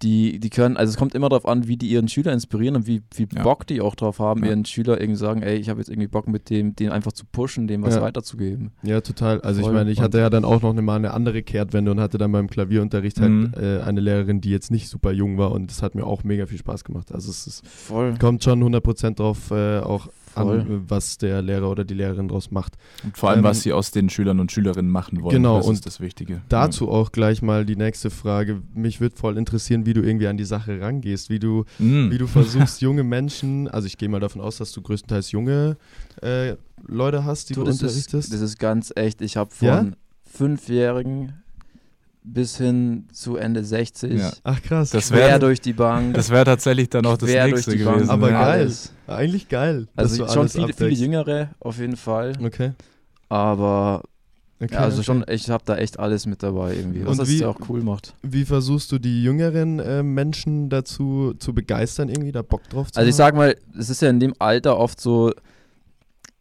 die, die können, also es kommt immer darauf an, wie die ihren Schüler inspirieren und wie, wie Ja. Bock die auch drauf haben, Ja. ihren Schüler irgendwie sagen, ey, ich habe jetzt irgendwie Bock mit dem, den einfach zu pushen, dem was Ja. weiterzugeben. Ja, total. Also ich Voll. meine, ich hatte ja dann auch noch eine, mal eine andere Kehrtwende und hatte dann beim Klavierunterricht halt Mhm. äh, eine Lehrerin, die jetzt nicht super jung war und das hat mir auch mega viel Spaß gemacht. Also es ist, Voll. kommt schon 100% drauf äh, auch Voll. an, äh, was der Lehrer oder die Lehrerin draus macht. Und vor allem, Ähm, was sie aus den Schülern und Schülerinnen machen wollen. Genau, das und ist das Wichtige. Dazu auch gleich mal die nächste Frage. Mich würde voll interessieren, wie du irgendwie an die Sache rangehst, wie du, Ja. Mhm. wie du versuchst, junge Menschen, also ich gehe mal davon aus, dass du größtenteils junge äh, Leute hast, die du, Du, das, ist, unterrichtest. das ist ganz echt, ich habe von Ja? Fünfjährigen bis hin zu Ende 60 Ja. Ach krass. Das quer wär- durch die Bank, Das wäre tatsächlich dann auch das nächste durch die gewesen. Aber ja. geil. Eigentlich geil. dass Also du schon alles viele, viele. Jüngere auf jeden Fall, Okay. aber okay ja, also okay. schon, ich habe da echt alles mit dabei irgendwie, was Und das wie- ja auch cool macht. Wie versuchst du die jüngeren äh, Menschen dazu zu begeistern, irgendwie da Bock drauf zu Also ich haben? sag mal, es ist ja in dem Alter oft so,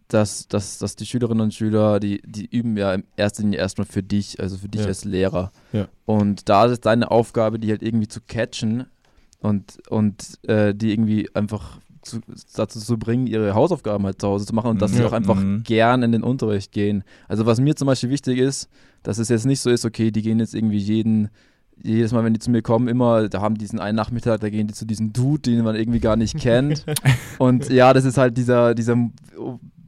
dass, dass, dass die Schülerinnen und Schüler, die, die üben ja in erster Linie erstmal für dich, also für dich Ja. als Lehrer. Ja. Und da ist deine Aufgabe, die halt irgendwie zu catchen und, und äh, die irgendwie einfach zu, dazu zu bringen, ihre Hausaufgaben halt zu Hause zu machen und dass sie Ja. auch einfach Mhm. gern in den Unterricht gehen. Also was mir zum Beispiel wichtig ist, dass es jetzt nicht so ist, okay, die gehen jetzt irgendwie jeden jedes Mal, wenn die zu mir kommen, immer, da haben diesen einen Nachmittag, da gehen die zu diesem Dude, den man irgendwie gar nicht kennt. *laughs* und ja, das ist halt dieser, dieser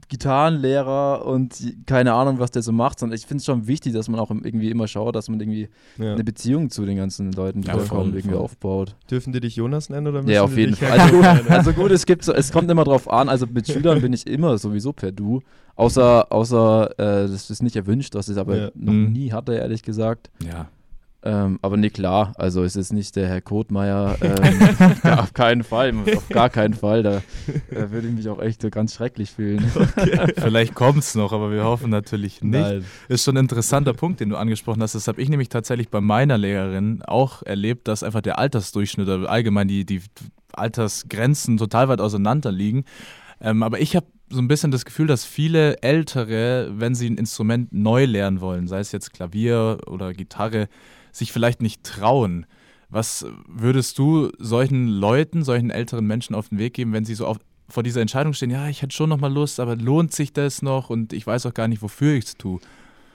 Gitarrenlehrer und keine Ahnung, was der so macht, sondern ich finde es schon wichtig, dass man auch irgendwie immer schaut, dass man irgendwie ja. eine Beziehung zu den ganzen Leuten, die Ja, voll, kommen, irgendwie voll. aufbaut. Dürfen die dich Jonas nennen oder Ja, auf jeden Fall. Also, gut, *laughs* also gut, es gibt so, es kommt immer drauf an, also mit *laughs* Schülern bin ich immer sowieso per Du. Außer, außer äh, das ist nicht erwünscht, was ich aber Ja. noch Mhm. nie hatte, ehrlich gesagt. Ja. Ähm, aber nee, klar, also es ist nicht der Herr Kotmeier, *laughs* ähm, ja, auf keinen Fall, auf gar keinen Fall, da äh, würde ich mich auch echt ganz schrecklich fühlen. *laughs* Vielleicht kommt es noch, aber wir hoffen natürlich nicht. Nein. Ist schon ein interessanter Punkt, den du angesprochen hast. Das habe ich nämlich tatsächlich bei meiner Lehrerin auch erlebt, dass einfach der Altersdurchschnitt oder allgemein die, die Altersgrenzen total weit auseinander liegen. Ähm, aber ich habe so ein bisschen das Gefühl, dass viele Ältere, wenn sie ein Instrument neu lernen wollen, sei es jetzt Klavier oder Gitarre, sich vielleicht nicht trauen. Was würdest du solchen Leuten, solchen älteren Menschen auf den Weg geben, wenn sie so auf, vor dieser Entscheidung stehen, ja, ich hätte schon noch mal Lust, aber lohnt sich das noch und ich weiß auch gar nicht, wofür ich es tue.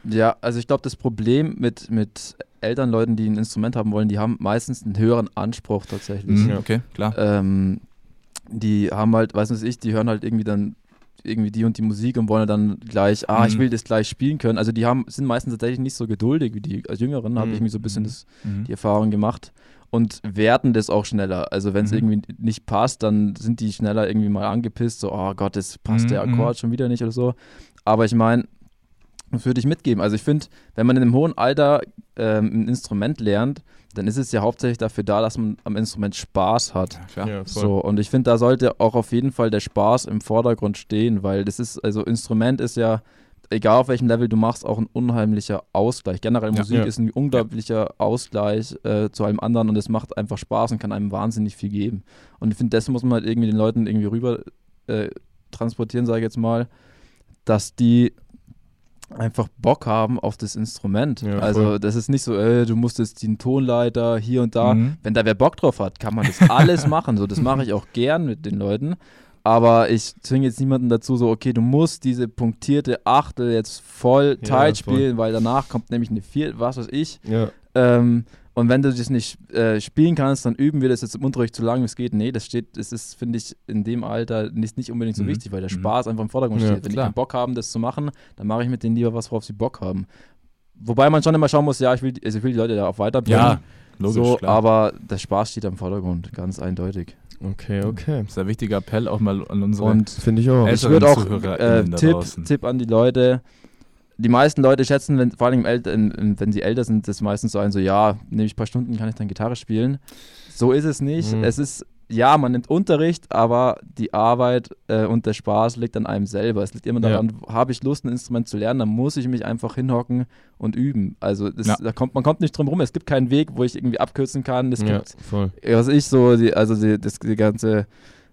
Ja, also ich glaube, das Problem mit, mit Elternleuten, die ein Instrument haben wollen, die haben meistens einen höheren Anspruch tatsächlich. Mhm, Okay, klar. Ähm, die haben halt, weiß nicht ich, die hören halt irgendwie dann irgendwie die und die Musik und wollen dann gleich, ah, ich Mhm. will das gleich spielen können. Also die haben, sind meistens tatsächlich nicht so geduldig wie die als Jüngeren, habe Mhm. ich mir so ein bisschen das, Mhm. die Erfahrung gemacht und werten das auch schneller. Also wenn es Mhm. irgendwie nicht passt, dann sind die schneller irgendwie mal angepisst, so, oh Gott, das passt Mhm, der mhm. Akkord schon wieder nicht oder so. Aber ich meine, das würde ich mitgeben. Also ich finde, wenn man in einem hohen Alter ähm, ein Instrument lernt, dann ist es ja hauptsächlich dafür da, dass man am Instrument Spaß hat. Ja, klar. Ja. So, und ich finde, da sollte auch auf jeden Fall der Spaß im Vordergrund stehen, weil das ist, also Instrument ist ja, egal auf welchem Level du machst, auch ein unheimlicher Ausgleich. Generell Ja. Musik Ja. ist ein unglaublicher Ausgleich äh, zu allem anderen und es macht einfach Spaß und kann einem wahnsinnig viel geben. Und ich finde, das muss man halt irgendwie den Leuten irgendwie rüber äh, transportieren, sage ich jetzt mal, dass die einfach Bock haben auf das Instrument. Ja, also voll. das ist nicht so, äh, du musst jetzt den Tonleiter hier und da. Mhm. Wenn da wer Bock drauf hat, kann man das alles *laughs* machen. So, das mache ich auch gern mit den Leuten. Aber ich zwinge jetzt niemanden dazu, so, okay, du musst diese punktierte Achtel jetzt voll Ja, tight voll. weil danach kommt nämlich eine Vier, was weiß ich. Ja, Ähm, und wenn du das nicht äh, spielen kannst, dann üben wir das jetzt im Unterricht so lange wie es geht. Nee, das steht, das ist, finde ich, in dem Alter nicht, nicht unbedingt so Mhm. wichtig, weil der Mhm. Spaß einfach im Vordergrund Ja, steht. Wenn klar. die keinen Bock haben, das zu machen, dann mache ich mit denen lieber was, worauf sie Bock haben. Wobei man schon immer schauen muss, ja, ich will, also ich will die Leute da auch weiterbringen. Ja, logisch, so, klar. aber der Spaß steht am Vordergrund, ganz eindeutig. okay, okay. das ist ein wichtiger Appell auch mal an unsere Und Finde ich auch. Ich würde auch äh, Tipp. Tipp an die Leute. Die meisten Leute schätzen, wenn, vor allem wenn sie älter sind, das meistens so ein, so ja, nehme ich ein paar Stunden, kann ich dann Gitarre spielen. So ist es nicht. Mhm. Es ist, ja, man nimmt Unterricht, aber die Arbeit äh, und der Spaß liegt an einem selber. Es liegt immer Ja. daran, habe ich Lust, ein Instrument zu lernen, dann muss ich mich einfach hinhocken und üben. Also das, Ja. da kommt, man kommt nicht drum rum. Es gibt keinen Weg, wo ich irgendwie abkürzen kann. Es ja, gibt voll. was ich so, die, also die, das, die ganze,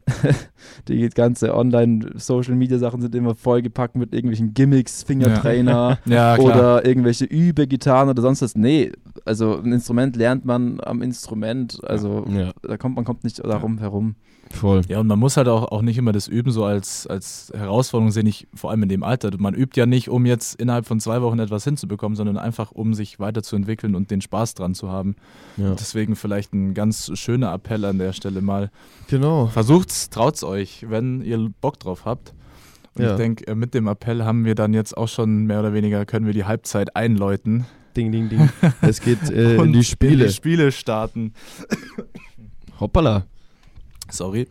*laughs* die ganze Online-Social-Media-Sachen sind immer vollgepackt mit irgendwelchen Gimmicks, Fingertrainer *laughs* ja, klar. oder irgendwelche Übegitarren oder sonst was. Nee, also ein Instrument lernt man am Instrument, also Ja, da kommt man kommt nicht darum herum. Voll. Ja, und man muss halt auch, auch nicht immer das Üben so als, als Herausforderung sehen, ich, vor allem in dem Alter. Man übt ja nicht, um jetzt innerhalb von zwei Wochen etwas hinzubekommen, sondern einfach, um sich weiterzuentwickeln und den Spaß dran zu haben. Ja. Deswegen vielleicht ein ganz schöner Appell an der Stelle mal. Genau. Versucht's, traut's euch, wenn ihr Bock drauf habt. Und Ja. ich denke, mit dem Appell haben wir dann jetzt auch schon mehr oder weniger, können wir die Halbzeit einläuten. Ding, ding, ding. Es geht äh, in *laughs* die Spiele. In die Spiele starten. Hoppala. Sorry.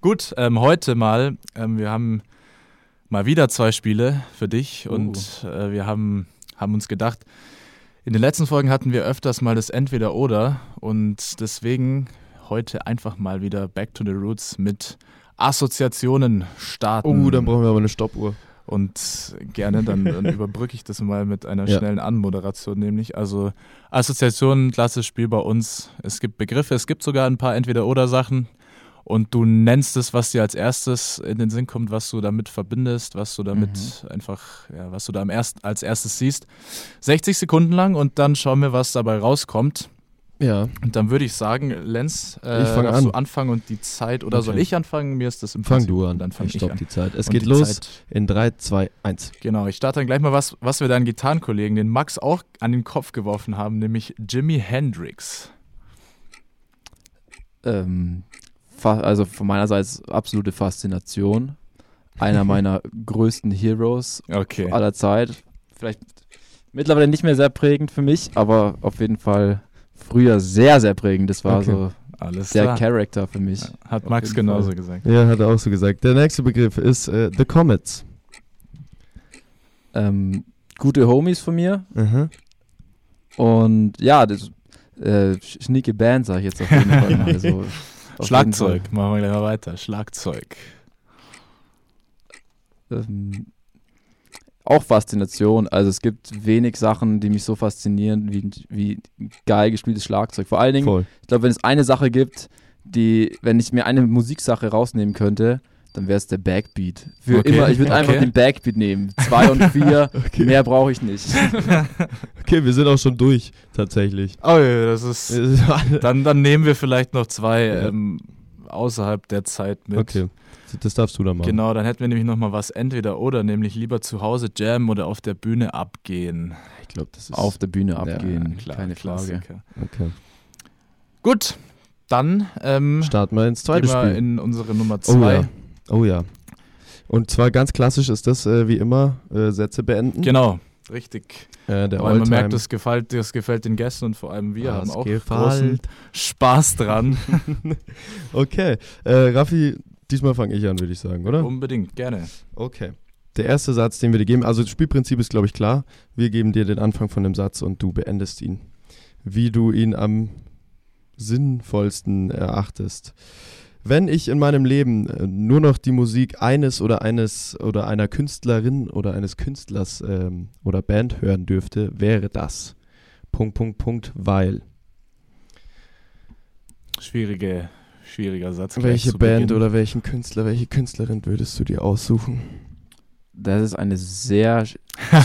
Gut, ähm, heute mal, ähm, wir haben mal wieder zwei Spiele für dich Oh. und äh, wir haben, haben uns gedacht, in den letzten Folgen hatten wir öfters mal das Entweder-Oder und deswegen heute einfach mal wieder Back to the Roots mit Assoziationen starten. Oh, dann brauchen wir aber eine Stoppuhr. Und gerne, dann, dann *laughs* überbrücke ich das mal mit einer Ja. schnellen Anmoderation, nämlich also Assoziationen, klassisches Spiel bei uns. Es gibt Begriffe, es gibt sogar ein paar Entweder-Oder-Sachen und du nennst es, was dir als erstes in den Sinn kommt, was du damit verbindest, was du damit einfach, ja, was du da am erst, als erstes siehst. 60 Sekunden lang und dann schauen wir, was dabei rauskommt. Ja. Und dann würde ich sagen, Lenz, äh, Ich fang darfst an. du anfangen und die Zeit, oder soll Okay. ich anfangen? Mir ist das im Fang Prinzip- du an. Dann fange ich ich stopp an. die Zeit. Es Und geht los Zeit- in 3, 2, 1. Genau, ich starte dann gleich mal was, was wir deinen Gitarrenkollegen, den Max, auch an den Kopf geworfen haben, nämlich Jimi Hendrix. Ähm, also von meiner Seite absolute Faszination. Einer *laughs* meiner größten Heroes Okay. aller Zeit. Vielleicht mittlerweile nicht mehr sehr prägend für mich, aber auf jeden Fall früher sehr, sehr prägend. Das war Okay. so Alles der klar. Charakter für mich. Hat Max genauso Fall. gesagt. Ja, hat er auch so gesagt. Der nächste Begriff ist äh, The Comets. Ähm, gute Homies von mir. Aha. Und ja, das äh, schnieke Band, sage ich jetzt auf jeden Fall mal. *laughs* So, auf Schlagzeug, machen wir gleich mal weiter. Schlagzeug. Fall. Ähm, auch Faszination. Also es gibt wenig Sachen, die mich so faszinieren wie, wie geil gespieltes Schlagzeug. Vor allen Dingen, Voll. ich glaube, wenn es eine Sache gibt, die, wenn ich mir eine Musiksache rausnehmen könnte, dann wäre es der Backbeat. Für Okay, immer, ich würde einfach okay. den Backbeat nehmen. Zwei und vier, *laughs* mehr brauche ich nicht. *laughs* Okay, wir sind auch schon durch, tatsächlich. Oh ja, das ist. okay. *laughs* Dann, dann nehmen wir vielleicht noch zwei Ja. ähm, außerhalb der Zeit mit. Das darfst du dann machen. Genau, dann hätten wir nämlich noch mal was entweder oder, nämlich lieber zu Hause jammen oder auf der Bühne abgehen. Ich glaube, das ist. Auf der Bühne abgehen, Klar, keine Frage. Klassiker. Okay. Gut, dann ähm, Starten wir ins zweite gehen wir Spiel. in unsere Nummer Oh zwei. ja. Oh ja. Und zwar ganz klassisch ist das äh, wie immer äh, Sätze beenden. Genau, richtig. Äh, der Weil man merkt, das gefällt, das gefällt den Gästen und vor allem wir haben Das auch gefällt. großen Spaß dran. *laughs* *laughs* Okay. Äh, Raffi, diesmal fange ich an, würde ich sagen, oder? Unbedingt, gerne. Okay. Der erste Satz, den wir dir geben, also das Spielprinzip ist, glaube ich, klar. Wir geben dir den Anfang von dem Satz und du beendest ihn. Wie du ihn am sinnvollsten erachtest. Wenn ich in meinem Leben äh, nur noch die Musik eines oder eines oder einer Künstlerin oder eines Künstlers ähm, oder Band hören dürfte, wäre das. Punkt, Punkt, Punkt, weil. Schwierige, schwieriger Satz. Welche zu Band Beginn. oder welchen Künstler, welche Künstlerin würdest du dir aussuchen? Das ist eine sehr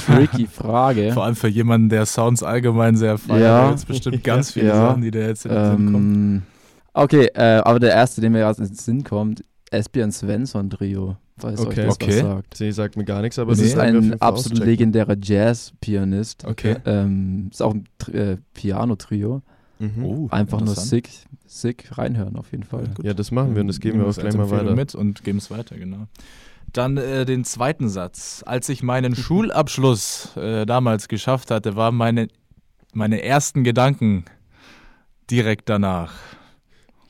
tricky *laughs* Frage. Vor allem für jemanden, der Sounds allgemein sehr feiert. Ja. Da gibt's bestimmt *laughs* ganz viele Ja. Sachen, die dir jetzt in den Sinn kommen. Ähm, okay, äh, aber der erste, der mir gerade in den Sinn kommt, Espion Svensson Trio. Weiß Okay. euch das Okay. was sagt. Sie sagt mir gar nichts, aber das ist ein absolut legendärer Jazz-Pianist. Okay. Ähm, ist auch ein äh, Piano-Trio. Mhm. Oh, Einfach nur sick, sick reinhören auf jeden Fall. Gut. Ja, das machen wir und das geben wir auch gleich mal weiter. mit und geben es weiter, genau. Dann äh, den zweiten Satz. Als ich meinen *laughs* Schulabschluss äh, damals geschafft hatte, waren meine, meine ersten Gedanken direkt danach.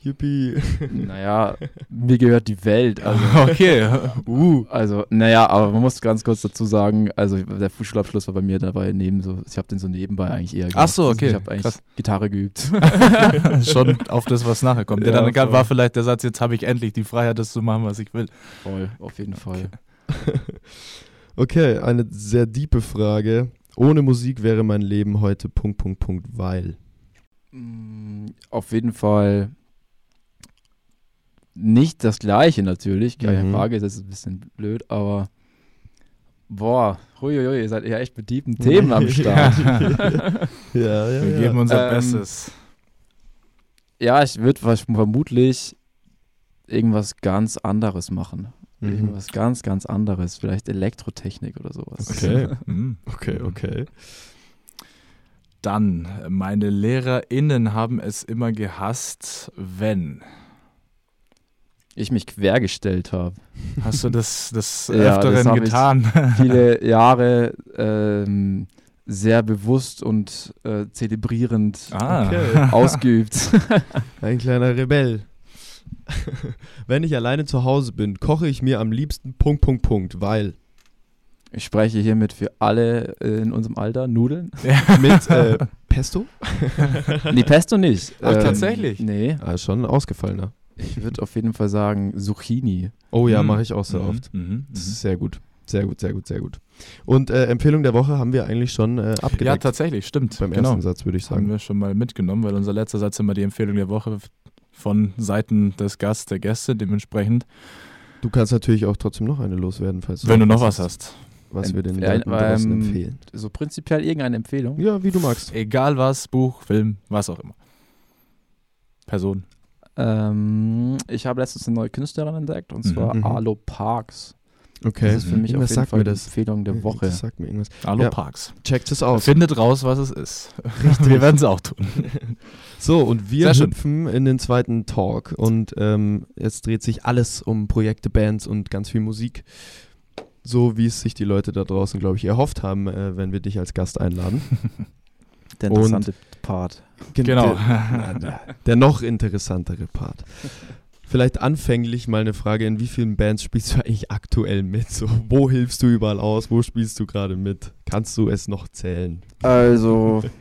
Yippie. Naja, mir gehört die Welt. Also, *laughs* Okay. Uh. also, naja, aber man muss ganz kurz dazu sagen, also der Schulabschluss war bei mir dabei neben so, ich habe den so nebenbei eigentlich eher Ach so, gemacht. okay, Also ich habe eigentlich krass. Gitarre geübt. *laughs* Schon auf das, was nachher kommt. Ja, Ja, dann voll. war vielleicht der Satz, jetzt habe ich endlich die Freiheit, das zu machen, was ich will. Voll, auf jeden Fall. *laughs* Okay, eine sehr diepe Frage. Ohne Musik wäre mein Leben heute Punkt, Punkt, Punkt, weil. Mm, Auf jeden Fall nicht das gleiche natürlich. Keine Mhm. Frage, das ist ein bisschen blöd, aber Boah, huiuiui, ihr seid ja echt mit tiefen *laughs* Themen am Start. *laughs* Ja, ja, Wir geben unser Ähm, Bestes. Ja, ich würde vermutlich irgendwas ganz anderes machen. Mhm. Irgendwas ganz, ganz anderes. Vielleicht Elektrotechnik oder sowas. Okay, *laughs* Mhm. okay, okay. Dann, meine LehrerInnen haben es immer gehasst, wenn. Ich mich quergestellt habe. Hast du das *laughs* Ja, das Öfteren hab ich. getan? *laughs* Viele Jahre ähm, sehr bewusst und äh, zelebrierend Ah. Okay. ausgeübt. *laughs* Ein kleiner Rebell. Wenn ich alleine zu Hause bin, koche ich mir am liebsten Punkt, Punkt, Punkt, weil Ich spreche hiermit für alle äh, in unserem Alter Nudeln. mit äh, Pesto? Nee, Pesto nicht. Ach, tatsächlich? Nee, Ah, schon ein ausgefallener. Ich würde auf jeden Fall sagen Zucchini. Oh ja, Mhm. mache ich auch sehr Mhm, oft. mhm, Das mhm. ist sehr gut. Sehr gut, sehr gut, sehr gut. Und äh, Empfehlung der Woche haben wir eigentlich schon äh, Ja, abgedeckt. tatsächlich, stimmt. beim genau. ersten Satz, würde ich Haben sagen. wir schon mal mitgenommen, weil unser letzter Satz immer die Empfehlung der Woche von Seiten des Gasts, der Gäste, dementsprechend. Du kannst natürlich auch trotzdem noch eine loswerden, falls Wenn du noch was hast, was wir den Ja, Leuten draußen ähm, empfehlen. So prinzipiell irgendeine Empfehlung. Ja, wie du magst. Egal was, Buch, Film, was auch immer. Person. Ähm, ich habe letztens eine neue Künstlerin entdeckt und Mhm. zwar Mhm. Arlo Parks. Okay. Das ist für mich auf Irgendwas jeden sagt Fall mir das. Empfehlung der Woche. Das sagt mir irgendwas. Hallo Ja. Parks. Checkt es aus. Findet raus, was es ist. *laughs* Wir werden es auch tun. *laughs* So, und wir Sehr schön. hüpfen in den zweiten Talk und ähm, jetzt dreht sich alles um Projekte, Bands und ganz viel Musik. So wie es sich die Leute da draußen, glaube ich, erhofft haben, äh, wenn wir dich als Gast einladen. *laughs* Der interessante Part. Gen- Genau. Der, *laughs* der, der noch interessantere Part. Vielleicht anfänglich mal eine Frage, in wie vielen Bands spielst du eigentlich aktuell mit? So, wo hilfst du überall aus? Wo spielst du gerade mit? Kannst du es noch zählen? Also, *laughs*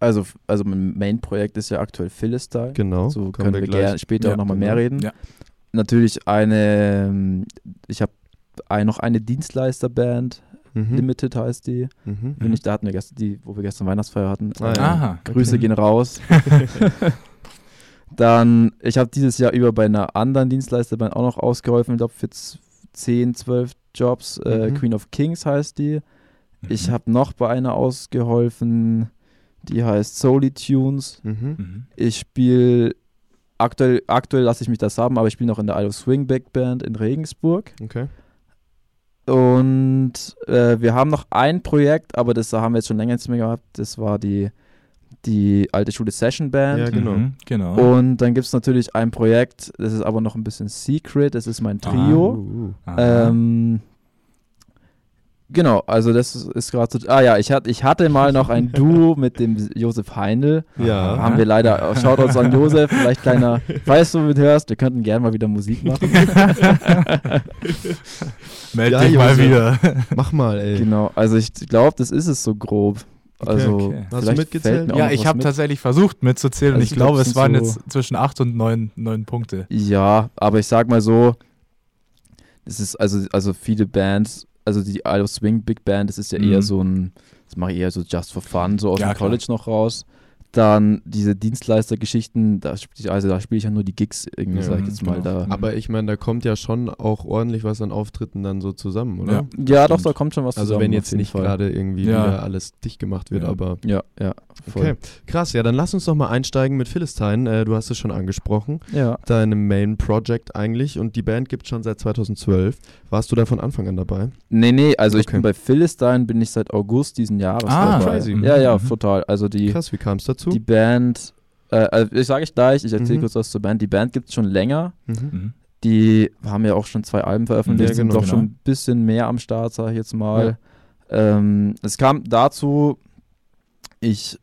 also, also mein Main-Projekt ist ja aktuell Philistine. Genau. So können wir, gleich. gerne später Ja, auch nochmal genau. mehr reden. Ja. Natürlich eine, ähm, ich habe ein, noch eine Dienstleisterband, Mhm. Limited heißt die. Mhm. Bin ich, da hatten wir gestern, die, wo wir gestern Weihnachtsfeier hatten. Ah, ja. Aha. Grüße Okay. gehen raus. *laughs* *laughs* Dann, ich habe dieses Jahr über bei einer anderen Dienstleisterband auch noch ausgeholfen, ich glaube für z- 10, 12 Jobs. Äh, Mhm. Queen of Kings heißt die. Ich Mhm. habe noch bei einer ausgeholfen, die heißt Soli Tunes. Mhm. Mhm. Ich spiele, aktuell, aktuell lasse ich mich das haben, aber ich spiele noch in der Isle of Swing Big Band in Regensburg. Okay. Und äh, wir haben noch ein Projekt, aber das haben wir jetzt schon länger nicht mehr gehabt. Das war die, die alte Schule Session Band. Ja, genau. Mhm. genau. Und dann gibt es natürlich ein Projekt, das ist aber noch ein bisschen secret, das ist mein Trio. Uh, Aha. Ähm, genau, also das ist, ist gerade so. Ah ja, ich, hat, ich hatte mal noch ein Duo *laughs* mit dem Josef Heindl. Ja. Haben wir leider, Shoutouts an Josef, vielleicht kleiner, falls *laughs* du mithörst, wir könnten gerne mal wieder Musik machen. *laughs* Meld Ja, dich mal Josef. wieder. Mach mal, ey. genau, also ich glaube, das ist es so grob. Also, okay. Hast du vielleicht mitgezählt? fällt mir auch Ja, ich habe mit. tatsächlich versucht mitzuzählen und Also ich ich glaub, glaube, es waren so- jetzt zwischen acht und neun, neun Punkte. Ja, aber ich sag mal so, es ist also, also viele Bands, also die Isle of Swing Big Band, das ist ja Mhm. eher so ein, das mache ich eher so just for fun, so aus Ja, dem klar. College noch raus. Dann diese Dienstleistergeschichten, da ich, also da spiele ich ja nur die Gigs irgendwie, Ja, sag ich jetzt mal. genau. Da. Aber ich meine, da kommt ja schon auch ordentlich was an Auftritten dann so zusammen, oder? Ja. Ja, doch, da kommt schon was Also zusammen. wenn auf jetzt nicht gerade irgendwie Ja. wieder alles dicht gemacht wird, Ja. aber Ja, ja, voll. okay. Krass, ja, dann lass uns doch mal einsteigen mit Philistine. Äh, du hast es schon angesprochen. Ja. Deinem Main Project eigentlich und die Band gibt es schon seit 2012. Warst du da von Anfang an dabei? Nee, nee, also ich Okay. bin bei Philistine, bin ich seit August diesen Jahres Ah, dabei. crazy. Ja, ja, Mhm. total. Also die, Krass, wie kam es dazu? Die Band, äh, also ich sage ich gleich, ich erzähle Mhm. kurz was zur Band. Die Band gibt es schon länger. mhm. Mhm. Die haben ja auch schon zwei Alben veröffentlicht, Ja, sind genau. doch schon ein bisschen mehr am Start, sage ich jetzt mal. Ähm, es kam dazu, ich,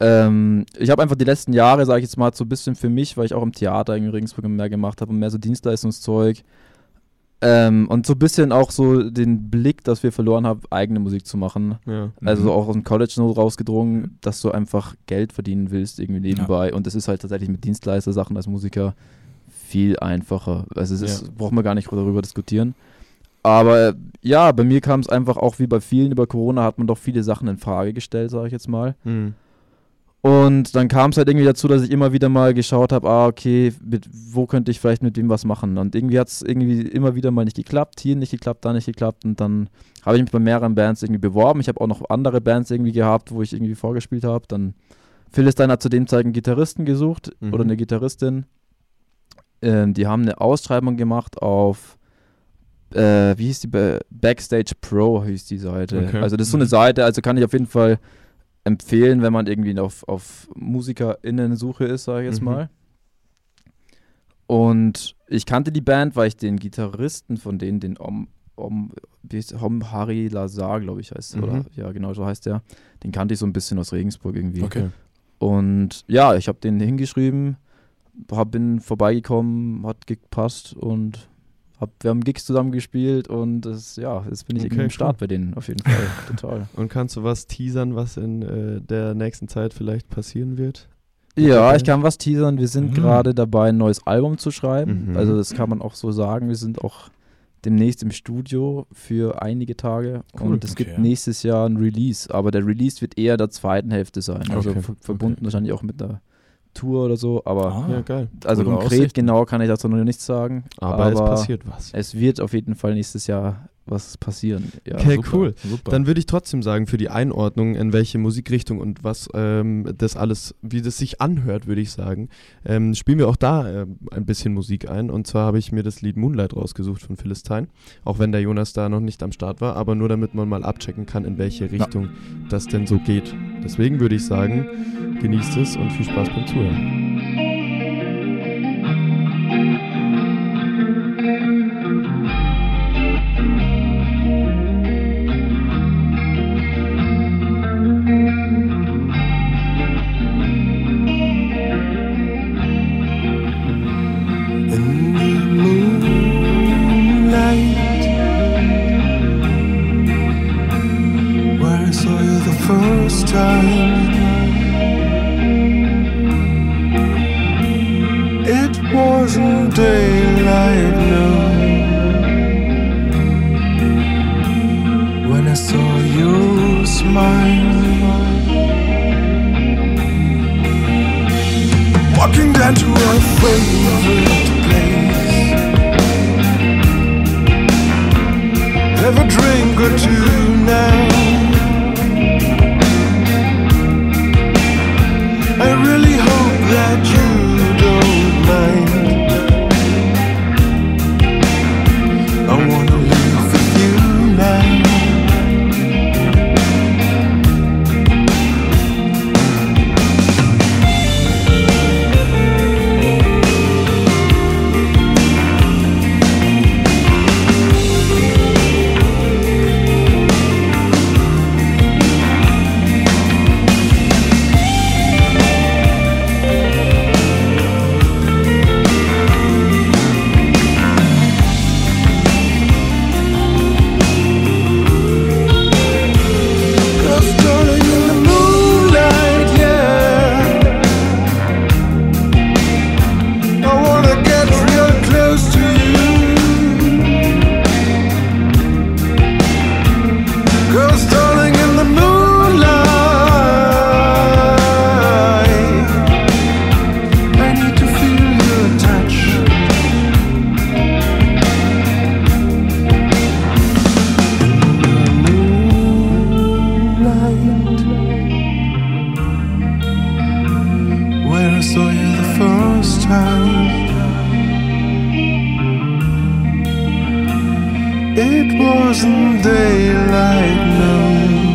ähm, ich habe einfach die letzten Jahre, sage ich jetzt mal, so ein bisschen für mich, weil ich auch im Theater in Regensburg mehr gemacht habe und mehr so Dienstleistungszeug. Ähm, und so ein bisschen auch so den Blick, dass wir verloren haben, eigene Musik zu machen. Ja. Also Mhm. auch aus dem College nur rausgedrungen, dass du einfach Geld verdienen willst, irgendwie nebenbei. Und das ist halt tatsächlich mit Dienstleister-Sachen als Musiker viel einfacher. Also es ist, Ja. braucht man gar nicht darüber diskutieren. Aber äh, ja, bei mir kam es einfach auch wie bei vielen über Corona, hat man doch viele Sachen in Frage gestellt, sage ich jetzt mal. Mhm. Und dann kam es halt irgendwie dazu, dass ich immer wieder mal geschaut habe, ah, okay, mit, wo könnte ich vielleicht mit dem was machen? Und irgendwie hat es irgendwie immer wieder mal nicht geklappt, hier nicht geklappt, da nicht geklappt. Und dann habe ich mich bei mehreren Bands irgendwie beworben. Ich habe auch noch andere Bands irgendwie gehabt, wo ich irgendwie vorgespielt habe. Dann Phyllis Stein hat zu dem Zeitpunkt einen Gitarristen gesucht Mhm. oder eine Gitarristin. Ähm, die haben eine Ausschreibung gemacht auf, äh, wie hieß die? Ba- Backstage Pro hieß die Seite. Okay. Also das ist so eine Seite, also kann ich auf jeden Fall empfehlen, wenn man irgendwie auf, auf MusikerInnen-Suche ist, sage ich jetzt Mhm. mal. Und ich kannte die Band, weil ich den Gitarristen von denen, den Om, Om? Om Hari Lazar, glaube ich, heißt Mhm. oder Ja, genau so heißt der. Den kannte ich so ein bisschen aus Regensburg irgendwie. Okay. Und ja, ich habe den hingeschrieben, hab, bin vorbeigekommen, hat gepasst und hab, wir haben Gigs zusammen gespielt und das, ja, jetzt bin ich Okay, irgendwie im cool. Start bei denen auf jeden Fall. *laughs* Total. Und kannst du was teasern, was in äh, der nächsten Zeit vielleicht passieren wird? Ja, ich kann was teasern. Wir sind Mhm. gerade dabei, ein neues Album zu schreiben. Mhm. Also das kann man auch so sagen. Wir sind auch demnächst im Studio für einige Tage Cool, und es gibt okay. nächstes Jahr ein Release, aber der Release wird eher der zweiten Hälfte sein. Also Okay, ver verbunden wahrscheinlich auch mit einer Tour oder so, aber Ah. Ja, geil. also coole konkret Aussichten. genau kann ich dazu noch nichts sagen. Aber, es passiert was. Es wird auf jeden Fall nächstes Jahr was passieren. Ja. Okay, super, cool. Super. Dann würde ich trotzdem sagen, für die Einordnung, in welche Musikrichtung und was ähm, das alles, wie das sich anhört, würde ich sagen, ähm, spielen wir auch da ähm, ein bisschen Musik ein. Und zwar habe ich mir das Lied Moonlight rausgesucht von Philistine, auch wenn der Jonas da noch nicht am Start war, aber nur damit man mal abchecken kann, in welche Richtung das denn so geht. Deswegen würde ich sagen, genießt es und viel Spaß beim Zuhören. It wasn't daylight, no.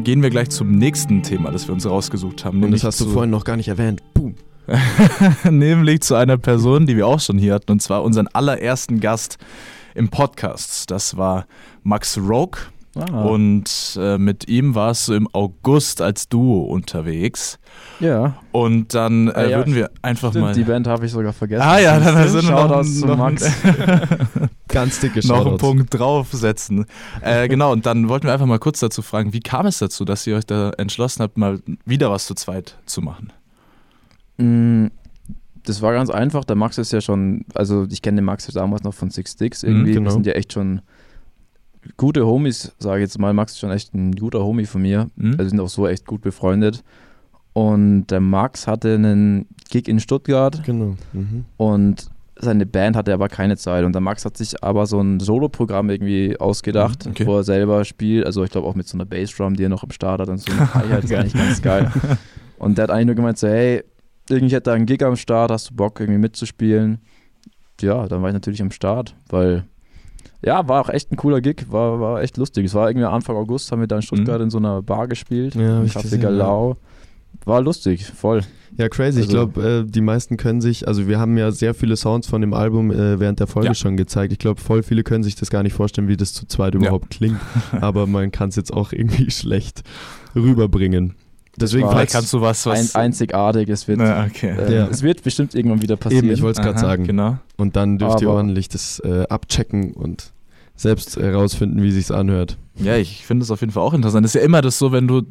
Dann gehen wir gleich zum nächsten Thema, das wir uns rausgesucht haben. Und das hast du vorhin noch gar nicht erwähnt. Boom. *laughs* nämlich zu einer Person, die wir auch schon hier hatten, und zwar unseren allerersten Gast im Podcast. Das war Max Rogue. Ah, Und äh, mit ihm warst du im August als Duo unterwegs. ja, Und dann äh, Ah ja, würden wir einfach stimmt, mal. die Band habe ich sogar vergessen. Ah ja, dann sind wir noch, noch, Max. *laughs* *laughs* Ganz dicke noch einen. Punkt draufsetzen. äh, genau, und dann wollten wir einfach mal kurz dazu fragen, wie kam es dazu, dass ihr euch da entschlossen habt, mal wieder was zu zweit zu machen? Mm, Das war ganz einfach. Der Max ist ja schon, also ich kenne den Max ja damals noch von Six Sticks irgendwie. Mhm, genau. Wir sind ja echt schon gute Homies, sage ich jetzt mal. Max ist schon echt ein guter Homie von mir. Hm? Also wir sind auch so echt gut befreundet. Und der Max hatte einen Gig in Stuttgart Genau. Mhm. und seine Band hatte aber keine Zeit. Und der Max hat sich aber so ein Solo-Programm irgendwie ausgedacht, Mhm, okay. wo er selber spielt. Also ich glaube auch mit so einer Bassdrum, die er noch im Start hat und so. *laughs* Eine Hi-Hat ist eigentlich ganz geil. *laughs* Und der hat eigentlich nur gemeint so, hey, irgendwie hätte da einen Gig am Start, hast du Bock irgendwie mitzuspielen? Ja, dann war ich natürlich am Start, weil ja, war auch echt ein cooler Gig, war, war echt lustig. Es war irgendwie Anfang August, haben wir da in Stuttgart Mhm. in so einer Bar gespielt, Ja, im ich Café Galau. War lustig, voll. Ja, crazy. ich Also- glaube, äh, die meisten können sich, also wir haben ja sehr viele Sounds von dem Album äh, während der Folge Ja. schon gezeigt. Ich glaube, voll viele können sich das gar nicht vorstellen, wie das zu zweit überhaupt klingt. *laughs* Aber man kann es jetzt auch irgendwie *laughs* schlecht rüberbringen. Deswegen, war- Vielleicht falls- kannst du was, Ein, was. einzigartig, es wird, Na, okay. äh, Ja. es wird bestimmt irgendwann wieder passieren. eben, ich wollte es gerade sagen. Genau. Und dann dürft ihr Aber- ordentlich das äh, abchecken und selbst herausfinden, wie sich's anhört. Ja, ich finde es auf jeden Fall auch interessant. Es ist ja immer das so, wenn du,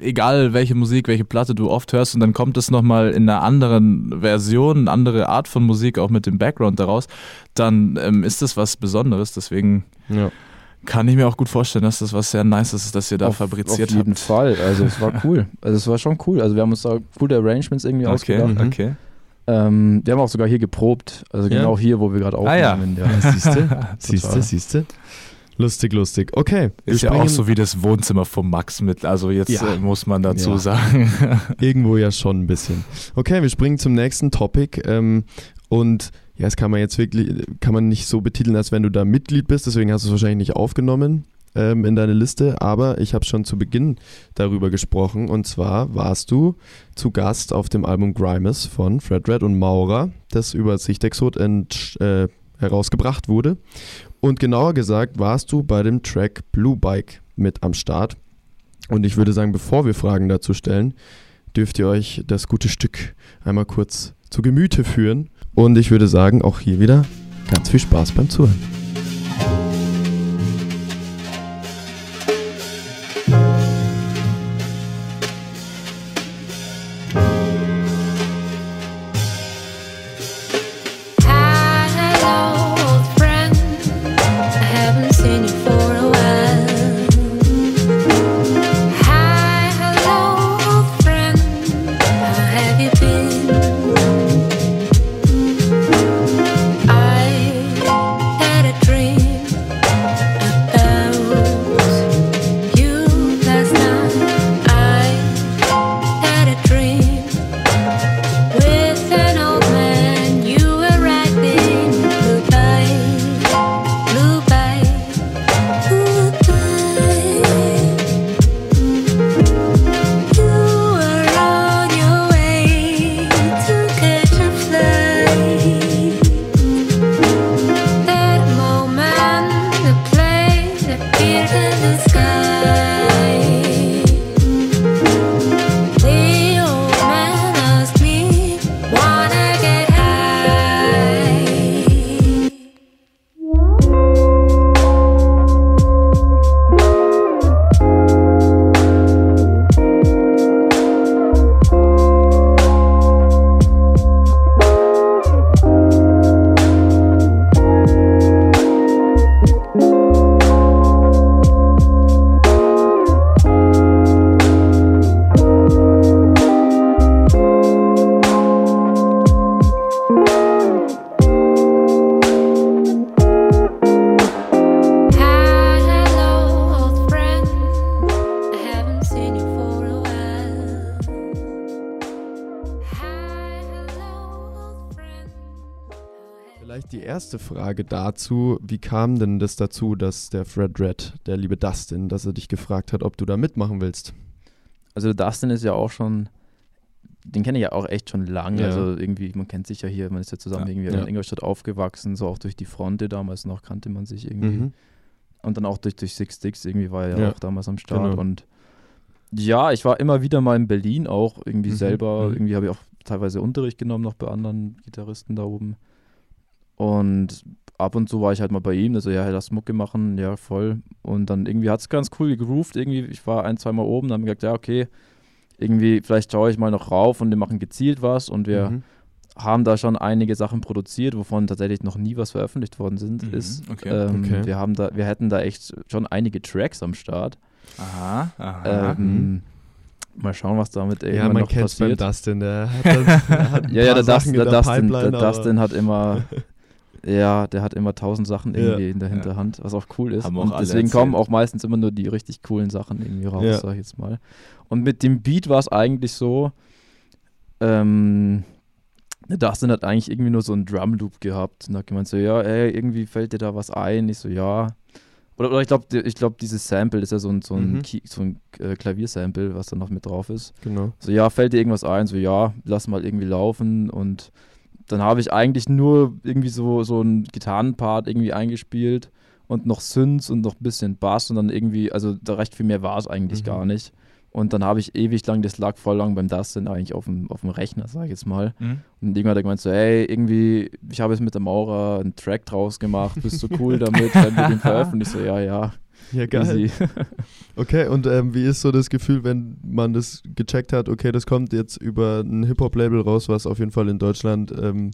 egal welche Musik, welche Platte du oft hörst und dann kommt es nochmal in einer anderen Version, eine andere Art von Musik, auch mit dem Background daraus, dann ähm, ist das was Besonderes. Deswegen Ja. kann ich mir auch gut vorstellen, dass das was sehr Nices ist, dass ihr da auf, fabriziert auf jeden habt. Fall. Also es war *laughs* cool. Also es war schon cool. Also wir haben uns da coole Arrangements irgendwie Okay, ausgedacht. Mhm. okay. Ähm, wir haben auch sogar hier geprobt. Also Ja? genau hier, wo wir gerade Ah, ja. aufnehmen. ja. Siehste, *laughs* siehste, siehste. Lustig, lustig. Okay. Ist ja auch so wie das Wohnzimmer vom Max mit, also jetzt Ja. äh, muss man dazu Ja. sagen. *laughs* Irgendwo ja schon ein bisschen. Okay, wir springen zum nächsten Topic. Ähm, und ja, das kann man jetzt wirklich, kann man nicht so betiteln, als wenn du da Mitglied bist, deswegen hast du es wahrscheinlich nicht aufgenommen ähm, in deine Liste, aber ich habe schon zu Beginn darüber gesprochen und zwar warst du zu Gast auf dem Album Grimes von Fred Red und Maurer, das über Sichtexot ent, äh, herausgebracht wurde. Und genauer gesagt warst du bei dem Track Blue Bike mit am Start. Und ich würde sagen, bevor wir Fragen dazu stellen, dürft ihr euch das gute Stück einmal kurz zu Gemüte führen. Und ich würde sagen, auch hier wieder ganz viel Spaß beim Zuhören. Erste Frage dazu. Wie kam denn das dazu, dass der Fred Red, der liebe Dustin, dass er dich gefragt hat, ob du da mitmachen willst? Also Dustin ist ja auch schon, den kenne ich ja auch echt schon lange. Ja. Also irgendwie, man kennt sich ja hier, man ist ja zusammen Ja. irgendwie Ja. in Ingolstadt aufgewachsen, so auch durch die Fronte damals noch kannte man sich irgendwie. Mhm. Und dann auch durch, durch Six Sticks irgendwie war er ja, Ja. auch damals am Start. Genau. Und ja, ich war immer wieder mal in Berlin auch irgendwie Mhm, selber. mhm. Irgendwie habe ich auch teilweise Unterricht genommen noch bei anderen Gitarristen da oben. Und ab und zu war ich halt mal bei ihm, also ja, lass Mucke machen, ja, voll. Und dann irgendwie hat es ganz cool gegroovt irgendwie. Ich war ein, zwei Mal oben, dann haben wir gesagt, ja, okay, irgendwie, vielleicht schaue ich mal noch rauf und wir machen gezielt was und wir Mhm. haben da schon einige Sachen produziert, wovon tatsächlich noch nie was veröffentlicht worden sind, Mhm, ist. okay. Ähm, Okay. Wir haben da, wir hätten da echt schon einige Tracks am Start. Aha, aha. Ähm, Mal schauen, was damit Ja, irgendwann man noch kennt beim passiert. Dustin, der hat, dann, der hat *laughs* Ja, ja, der, Dustin, Sachen der, in der Dustin, der Dustin hat immer, *laughs* ja, der hat immer tausend Sachen Ja. irgendwie in der Ja. Hinterhand, was auch cool ist. Haben Und deswegen erzählt. kommen auch meistens immer nur die richtig coolen Sachen irgendwie raus, Ja. sag ich jetzt mal. Und mit dem Beat war es eigentlich so, ähm, der Dustin hat eigentlich irgendwie nur so einen Drum-Loop gehabt und hat gemeint so, ja, ey, irgendwie fällt dir da was ein? Ich so, ja. Oder, oder ich glaube, ich glaub, dieses Sample ist ja so ein, so ein, Mhm. So ein äh, Klaviersample, was da noch mit drauf ist. Genau. So, ja, fällt dir irgendwas ein? So, ja, lass mal irgendwie laufen. Und dann habe ich eigentlich nur irgendwie so, so einen Gitarrenpart irgendwie eingespielt und noch Synths und noch ein bisschen Bass und dann irgendwie, also da recht viel mehr war es eigentlich Mhm. gar nicht. Und dann habe ich ewig lang, das lag voll lang beim Dustin eigentlich auf dem, auf dem Rechner, sag ich jetzt mal. Mhm. Und irgendwann hat er gemeint so, hey, irgendwie, ich habe jetzt mit der Maurer einen Track draus gemacht, bist du cool *laughs* damit, wenn wir den veröffentlichen? Ich so, ja, ja, Ja, geil. *laughs* Okay, und ähm, wie ist so das Gefühl, wenn man das gecheckt hat, okay, das kommt jetzt über ein Hip-Hop-Label raus, was auf jeden Fall in Deutschland ähm,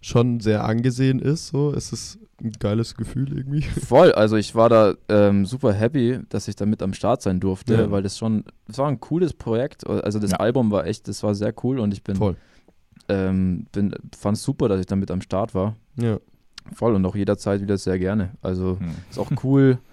schon sehr angesehen ist, so? Ist es ein geiles Gefühl irgendwie? *laughs* Voll, also ich war da ähm, super happy, dass ich da mit am Start sein durfte, Ja. weil das schon, das war ein cooles Projekt. Also das Ja. Album war echt, das war sehr cool und ich bin, Voll. ähm, bin fand es super, dass ich da mit am Start war. Ja. Voll und auch jederzeit wieder sehr gerne. Also Mhm. ist auch cool, *laughs*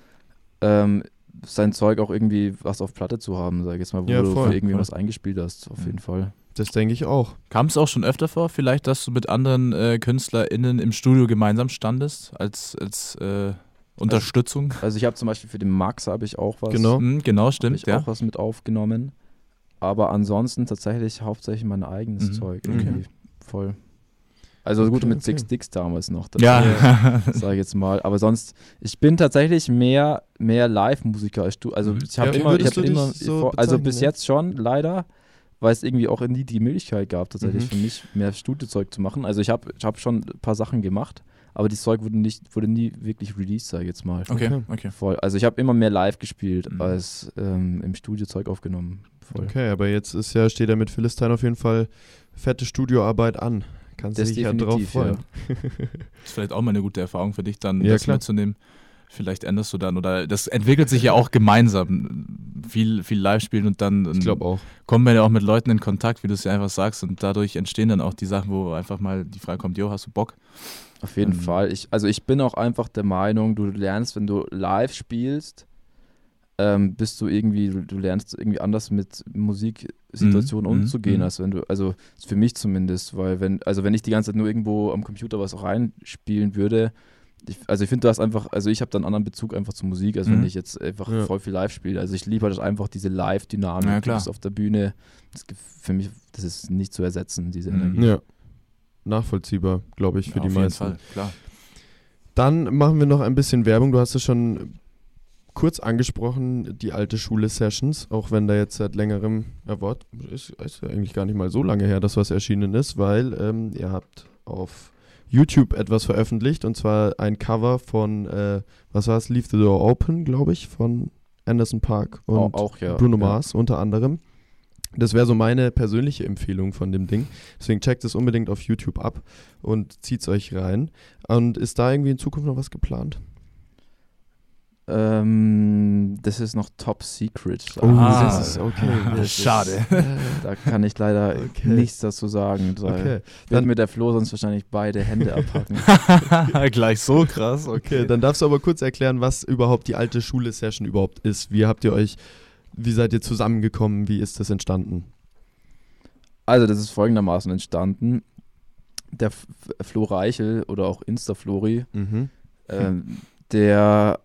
ähm, sein Zeug auch irgendwie was auf Platte zu haben, sag ich jetzt mal, wo Ja, du voll, für irgendwie voll. was eingespielt hast, auf Mhm. jeden Fall. Das denke ich auch. Kam es auch schon öfter vor, vielleicht, dass du mit anderen äh, KünstlerInnen im Studio gemeinsam standest, als, als äh, Unterstützung? Also ich habe zum Beispiel für den Max habe ich auch was, Genau. Mhm, genau, stimmt, ich ja. auch was mit aufgenommen. Aber ansonsten tatsächlich hauptsächlich mein eigenes Mhm. Zeug Okay. irgendwie. Voll. Also gut Okay, mit okay. Six Sticks damals noch. Ja, *laughs* Sag ich jetzt mal. Aber sonst, ich bin tatsächlich mehr, mehr Live-Musiker als du. Also ich habe Ja, immer, ich dich immer, so also bis ja? jetzt schon, leider, weil es irgendwie auch nie die Möglichkeit gab, tatsächlich Mhm. für mich mehr Studiozeug zu machen. Also ich habe ich hab schon ein paar Sachen gemacht, aber das Zeug wurde nicht, wurde nie wirklich released, sag ich jetzt mal. okay, Okay. okay. Voll. Also ich habe immer mehr live gespielt Mhm. als ähm, im Studio Zeug aufgenommen. Voll. Okay, aber jetzt ist ja, steht ja mit Philistine auf jeden Fall fette Studioarbeit an. Kannst du Das dich ja drauf definitiv, ja. freuen. *laughs* ist vielleicht auch mal eine gute Erfahrung für dich, dann Ja, das klar. mitzunehmen. Vielleicht änderst du dann oder das entwickelt sich ja auch gemeinsam. Viel, viel live spielen und dann Ich auch. kommen wir ja auch mit Leuten in Kontakt, wie du es ja einfach sagst, und dadurch entstehen dann auch die Sachen, wo einfach mal die Frage kommt, jo, hast du Bock? Auf jeden Ähm, Fall. Ich, also ich bin auch einfach der Meinung, du lernst, wenn du live spielst, ähm, bist du irgendwie, du, du lernst irgendwie anders mit Musiksituationen Mhm, umzugehen, mhm. als wenn du, also für mich zumindest, weil wenn, also wenn ich die ganze Zeit nur irgendwo am Computer was reinspielen würde, ich, also ich finde, du hast einfach, also ich habe dann einen anderen Bezug einfach zur Musik, als wenn Mhm. ich jetzt einfach Ja. voll viel live spiele. Also ich liebe halt einfach diese Live-Dynamik, Ja, du klar. bist auf der Bühne. Das, für mich, das ist nicht zu ersetzen, diese Mhm. Energie. Ja. Nachvollziehbar, glaube ich, für Ja, die auf jeden meisten. Fall, klar. Dann machen wir noch ein bisschen Werbung. Du hast es schon kurz angesprochen, die alte Schule Sessions, auch wenn da jetzt seit längerem, ja, Wort, ist, ist ja eigentlich gar nicht mal so lange her, dass was erschienen ist, weil ähm, ihr habt auf YouTube etwas veröffentlicht und zwar ein Cover von, äh, was war es, Leave the Door Open, glaube ich, von Anderson Park und Au- auch, ja. Bruno ja. Mars unter anderem. Das wäre so meine persönliche Empfehlung von dem Ding. Deswegen checkt es unbedingt auf YouTube ab und zieht es euch rein. Und ist da irgendwie in Zukunft noch was geplant? Ähm, das ist noch top secret. Ah, das ist okay. *laughs* das ist schade. *laughs* Da kann ich leider *laughs* Okay. nichts dazu sagen. Da Okay, wird dann, mir der Flo sonst wahrscheinlich beide Hände abhacken. Gleich so krass, okay, dann darfst du aber kurz erklären, was überhaupt die alte Schule-Session überhaupt ist. Wie habt ihr euch, wie seid ihr zusammengekommen? Wie ist das entstanden? Also, das ist folgendermaßen entstanden. der F Flo Reichel oder auch Insta-Flori, Mhm. ähm, der,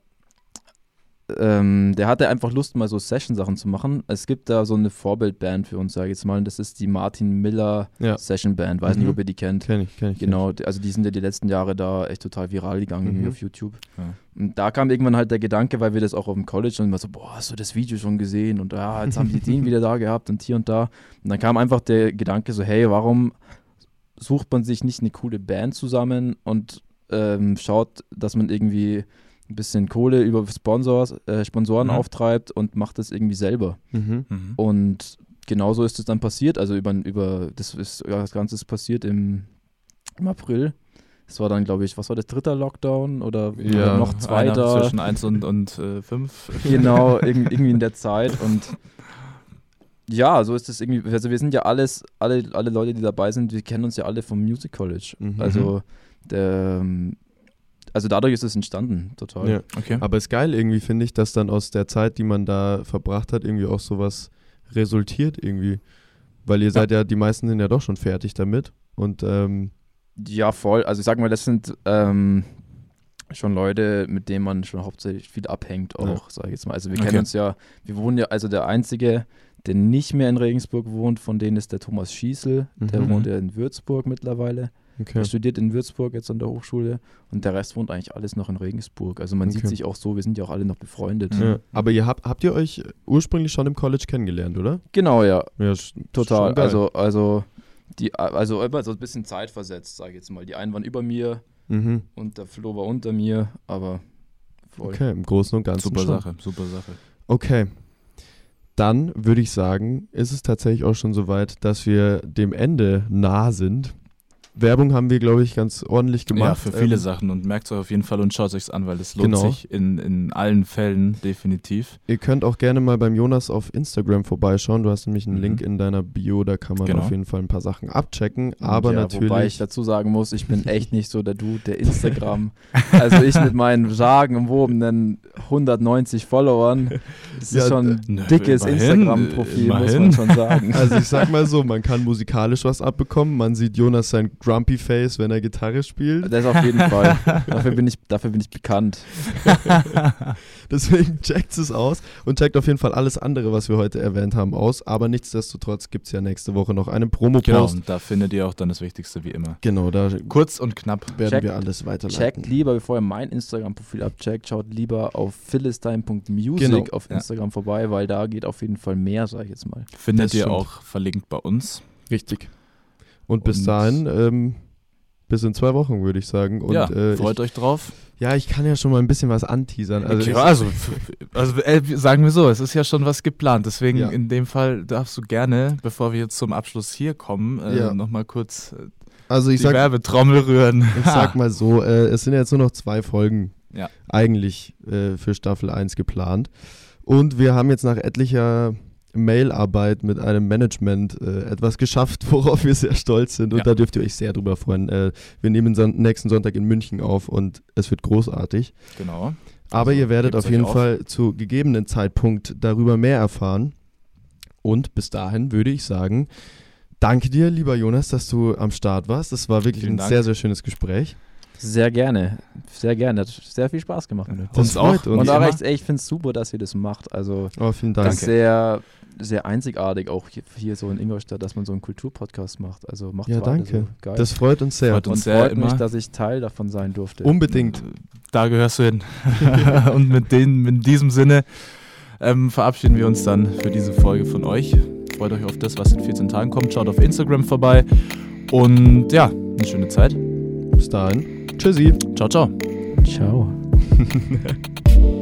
ähm, der hatte einfach Lust, mal so Session-Sachen zu machen. Es gibt da so eine Vorbildband für uns, sage ich jetzt mal, und das ist die Martin Miller Ja. Session Band. Weiß Mhm. nicht, ob ihr die kennt. Kenn ich, kenn ich. Genau, die- also die sind ja die letzten Jahre da echt total viral gegangen Mhm. auf YouTube. Ja. Und da kam irgendwann halt der Gedanke, weil wir das auch auf dem College und immer so, boah, hast du das Video schon gesehen? Und ja, jetzt haben die den *laughs* wieder da gehabt und hier und da. Und dann kam einfach der Gedanke so, hey, warum sucht man sich nicht eine coole Band zusammen und ähm, schaut, dass man irgendwie ein bisschen Kohle über Sponsors, äh, Sponsoren Mhm. auftreibt und macht das irgendwie selber. Mhm. Mhm. Und genauso ist es dann passiert. Also über, über das ist ja, das Ganze ist passiert im, im April. Es war dann, glaube ich, was war das, dritter Lockdown oder, Ja, noch zweiter? zwischen 1 und, und äh, 5. *laughs* Genau, irg- irgendwie in der Zeit. Und ja, so ist es irgendwie. Also wir sind ja alles, alle, alle Leute, die dabei sind, wir kennen uns ja alle vom Music College. Mhm. Also der ähm, also dadurch ist es entstanden, total. Ja. Okay. Aber ist geil irgendwie, finde ich, dass dann aus der Zeit, die man da verbracht hat, irgendwie auch sowas resultiert irgendwie. Weil ihr seid ja, die meisten sind ja doch schon fertig damit. Und ähm, Ja, voll. Also ich sag mal, das sind ähm, schon Leute, mit denen man schon hauptsächlich viel abhängt, auch, Ja. sag ich jetzt mal. Also wir Okay. kennen uns ja, wir wohnen ja, also der Einzige, der nicht mehr in Regensburg wohnt, von denen ist der Thomas Schießel. Der Mhm. wohnt ja in Würzburg mittlerweile. Okay. Er studiert in Würzburg jetzt an der Hochschule und der Rest wohnt eigentlich alles noch in Regensburg. Also man sieht Okay. sich auch so, wir sind ja auch alle noch befreundet. Ja. Aber ihr habt, habt ihr euch ursprünglich schon im College kennengelernt, oder? Genau, ja. Ja, Total. Also, also, die, also immer so ein bisschen Zeit versetzt, sage ich jetzt mal. Die einen waren über mir Mhm. und der Flo war unter mir, aber voll. Okay, im Großen und Ganzen Super schon. Sache, super Sache. Okay. Dann würde ich sagen, ist es tatsächlich auch schon soweit, dass wir dem Ende nah sind. Werbung haben wir, glaube ich, ganz ordentlich gemacht. Ja, für viele Ähm, Sachen und merkt es euch auf jeden Fall und schaut es euch an, weil es lohnt Genau. sich in, in allen Fällen definitiv. Ihr könnt auch gerne mal beim Jonas auf Instagram vorbeischauen. Du hast nämlich einen Mhm. Link in deiner Bio, da kann man Genau. auf jeden Fall ein paar Sachen abchecken. Aber ja, natürlich. Wobei ich dazu sagen muss, ich bin *laughs* echt nicht so der Dude, der Instagram. also ich mit meinen sagenumwobenen 190 Followern, das Ja, ist schon ein dickes Instagram-Profil, muss man schon sagen. Also ich sag mal so, man kann musikalisch was abbekommen. Man sieht Jonas sein Grumpy Face, wenn er Gitarre spielt. Das auf jeden Fall. *laughs* Dafür bin ich, dafür bin ich bekannt. *laughs* Deswegen checkt es aus und checkt auf jeden Fall alles andere, was wir heute erwähnt haben, aus. Aber nichtsdestotrotz gibt es ja nächste Woche noch einen Genau, Promo-Post. und da findet ihr auch dann das Wichtigste wie immer. Genau, da Kurz und knapp. werden Checkt- wir alles weiterleiten. Checkt lieber, bevor ihr mein Instagram-Profil abcheckt, schaut lieber auf philistine.music Genau, auf ja. Instagram vorbei, weil da geht auf jeden Fall mehr, sag ich jetzt mal. Findet Das ihr stimmt. auch verlinkt bei uns. Richtig. Und bis Und- dahin, ähm, bis in zwei Wochen, würde ich sagen. Und, ja, äh, freut ich, euch drauf. ja, ich kann ja schon mal ein bisschen was anteasern. Also, okay, also, also äh, sagen wir so, es ist ja schon was geplant. Deswegen Ja. in dem Fall darfst du gerne, bevor wir jetzt zum Abschluss hier kommen, äh, Ja. nochmal kurz äh, also ich die sag, Werbetrommel rühren. ich sag *laughs* mal so, äh, es sind jetzt nur noch zwei Folgen Ja. eigentlich äh, für Staffel 1 geplant. Und wir haben jetzt nach etlicher Mailarbeit mit einem Management äh, etwas geschafft, *laughs* worauf wir sehr stolz sind. Und Ja. da dürft ihr euch sehr drüber freuen. Äh, wir nehmen son nächsten Sonntag in München auf und es wird großartig. Genau. Aber Also, ihr werdet auf jeden auf. Fall zu gegebenen Zeitpunkt darüber mehr erfahren. Und bis dahin würde ich sagen, danke dir, lieber Jonas, dass du am Start warst. Das war wirklich Vielen ein Dank. sehr, sehr schönes Gespräch. Sehr gerne. Sehr gerne. Hat sehr viel Spaß gemacht. Das Uns auch. uns. Und auch echt, ey, ich finde es super, dass ihr das macht. Also Oh, vielen Dank. das ist sehr, sehr einzigartig auch hier, hier so in Ingolstadt, dass man so einen Kulturpodcast macht. Also macht Ja, danke. So. Geil. Das freut uns sehr. Freut und uns sehr freut mich, immer. dass ich Teil davon sein durfte. Unbedingt. Da gehörst du hin. *laughs* Und mit den, in diesem Sinne ähm, verabschieden wir uns dann für diese Folge von euch. Freut euch auf das, was in 14 Tagen kommt. Schaut auf Instagram vorbei. Und ja, eine schöne Zeit. Bis dahin. Tschüssi. Ciao, ciao. Ciao. *laughs*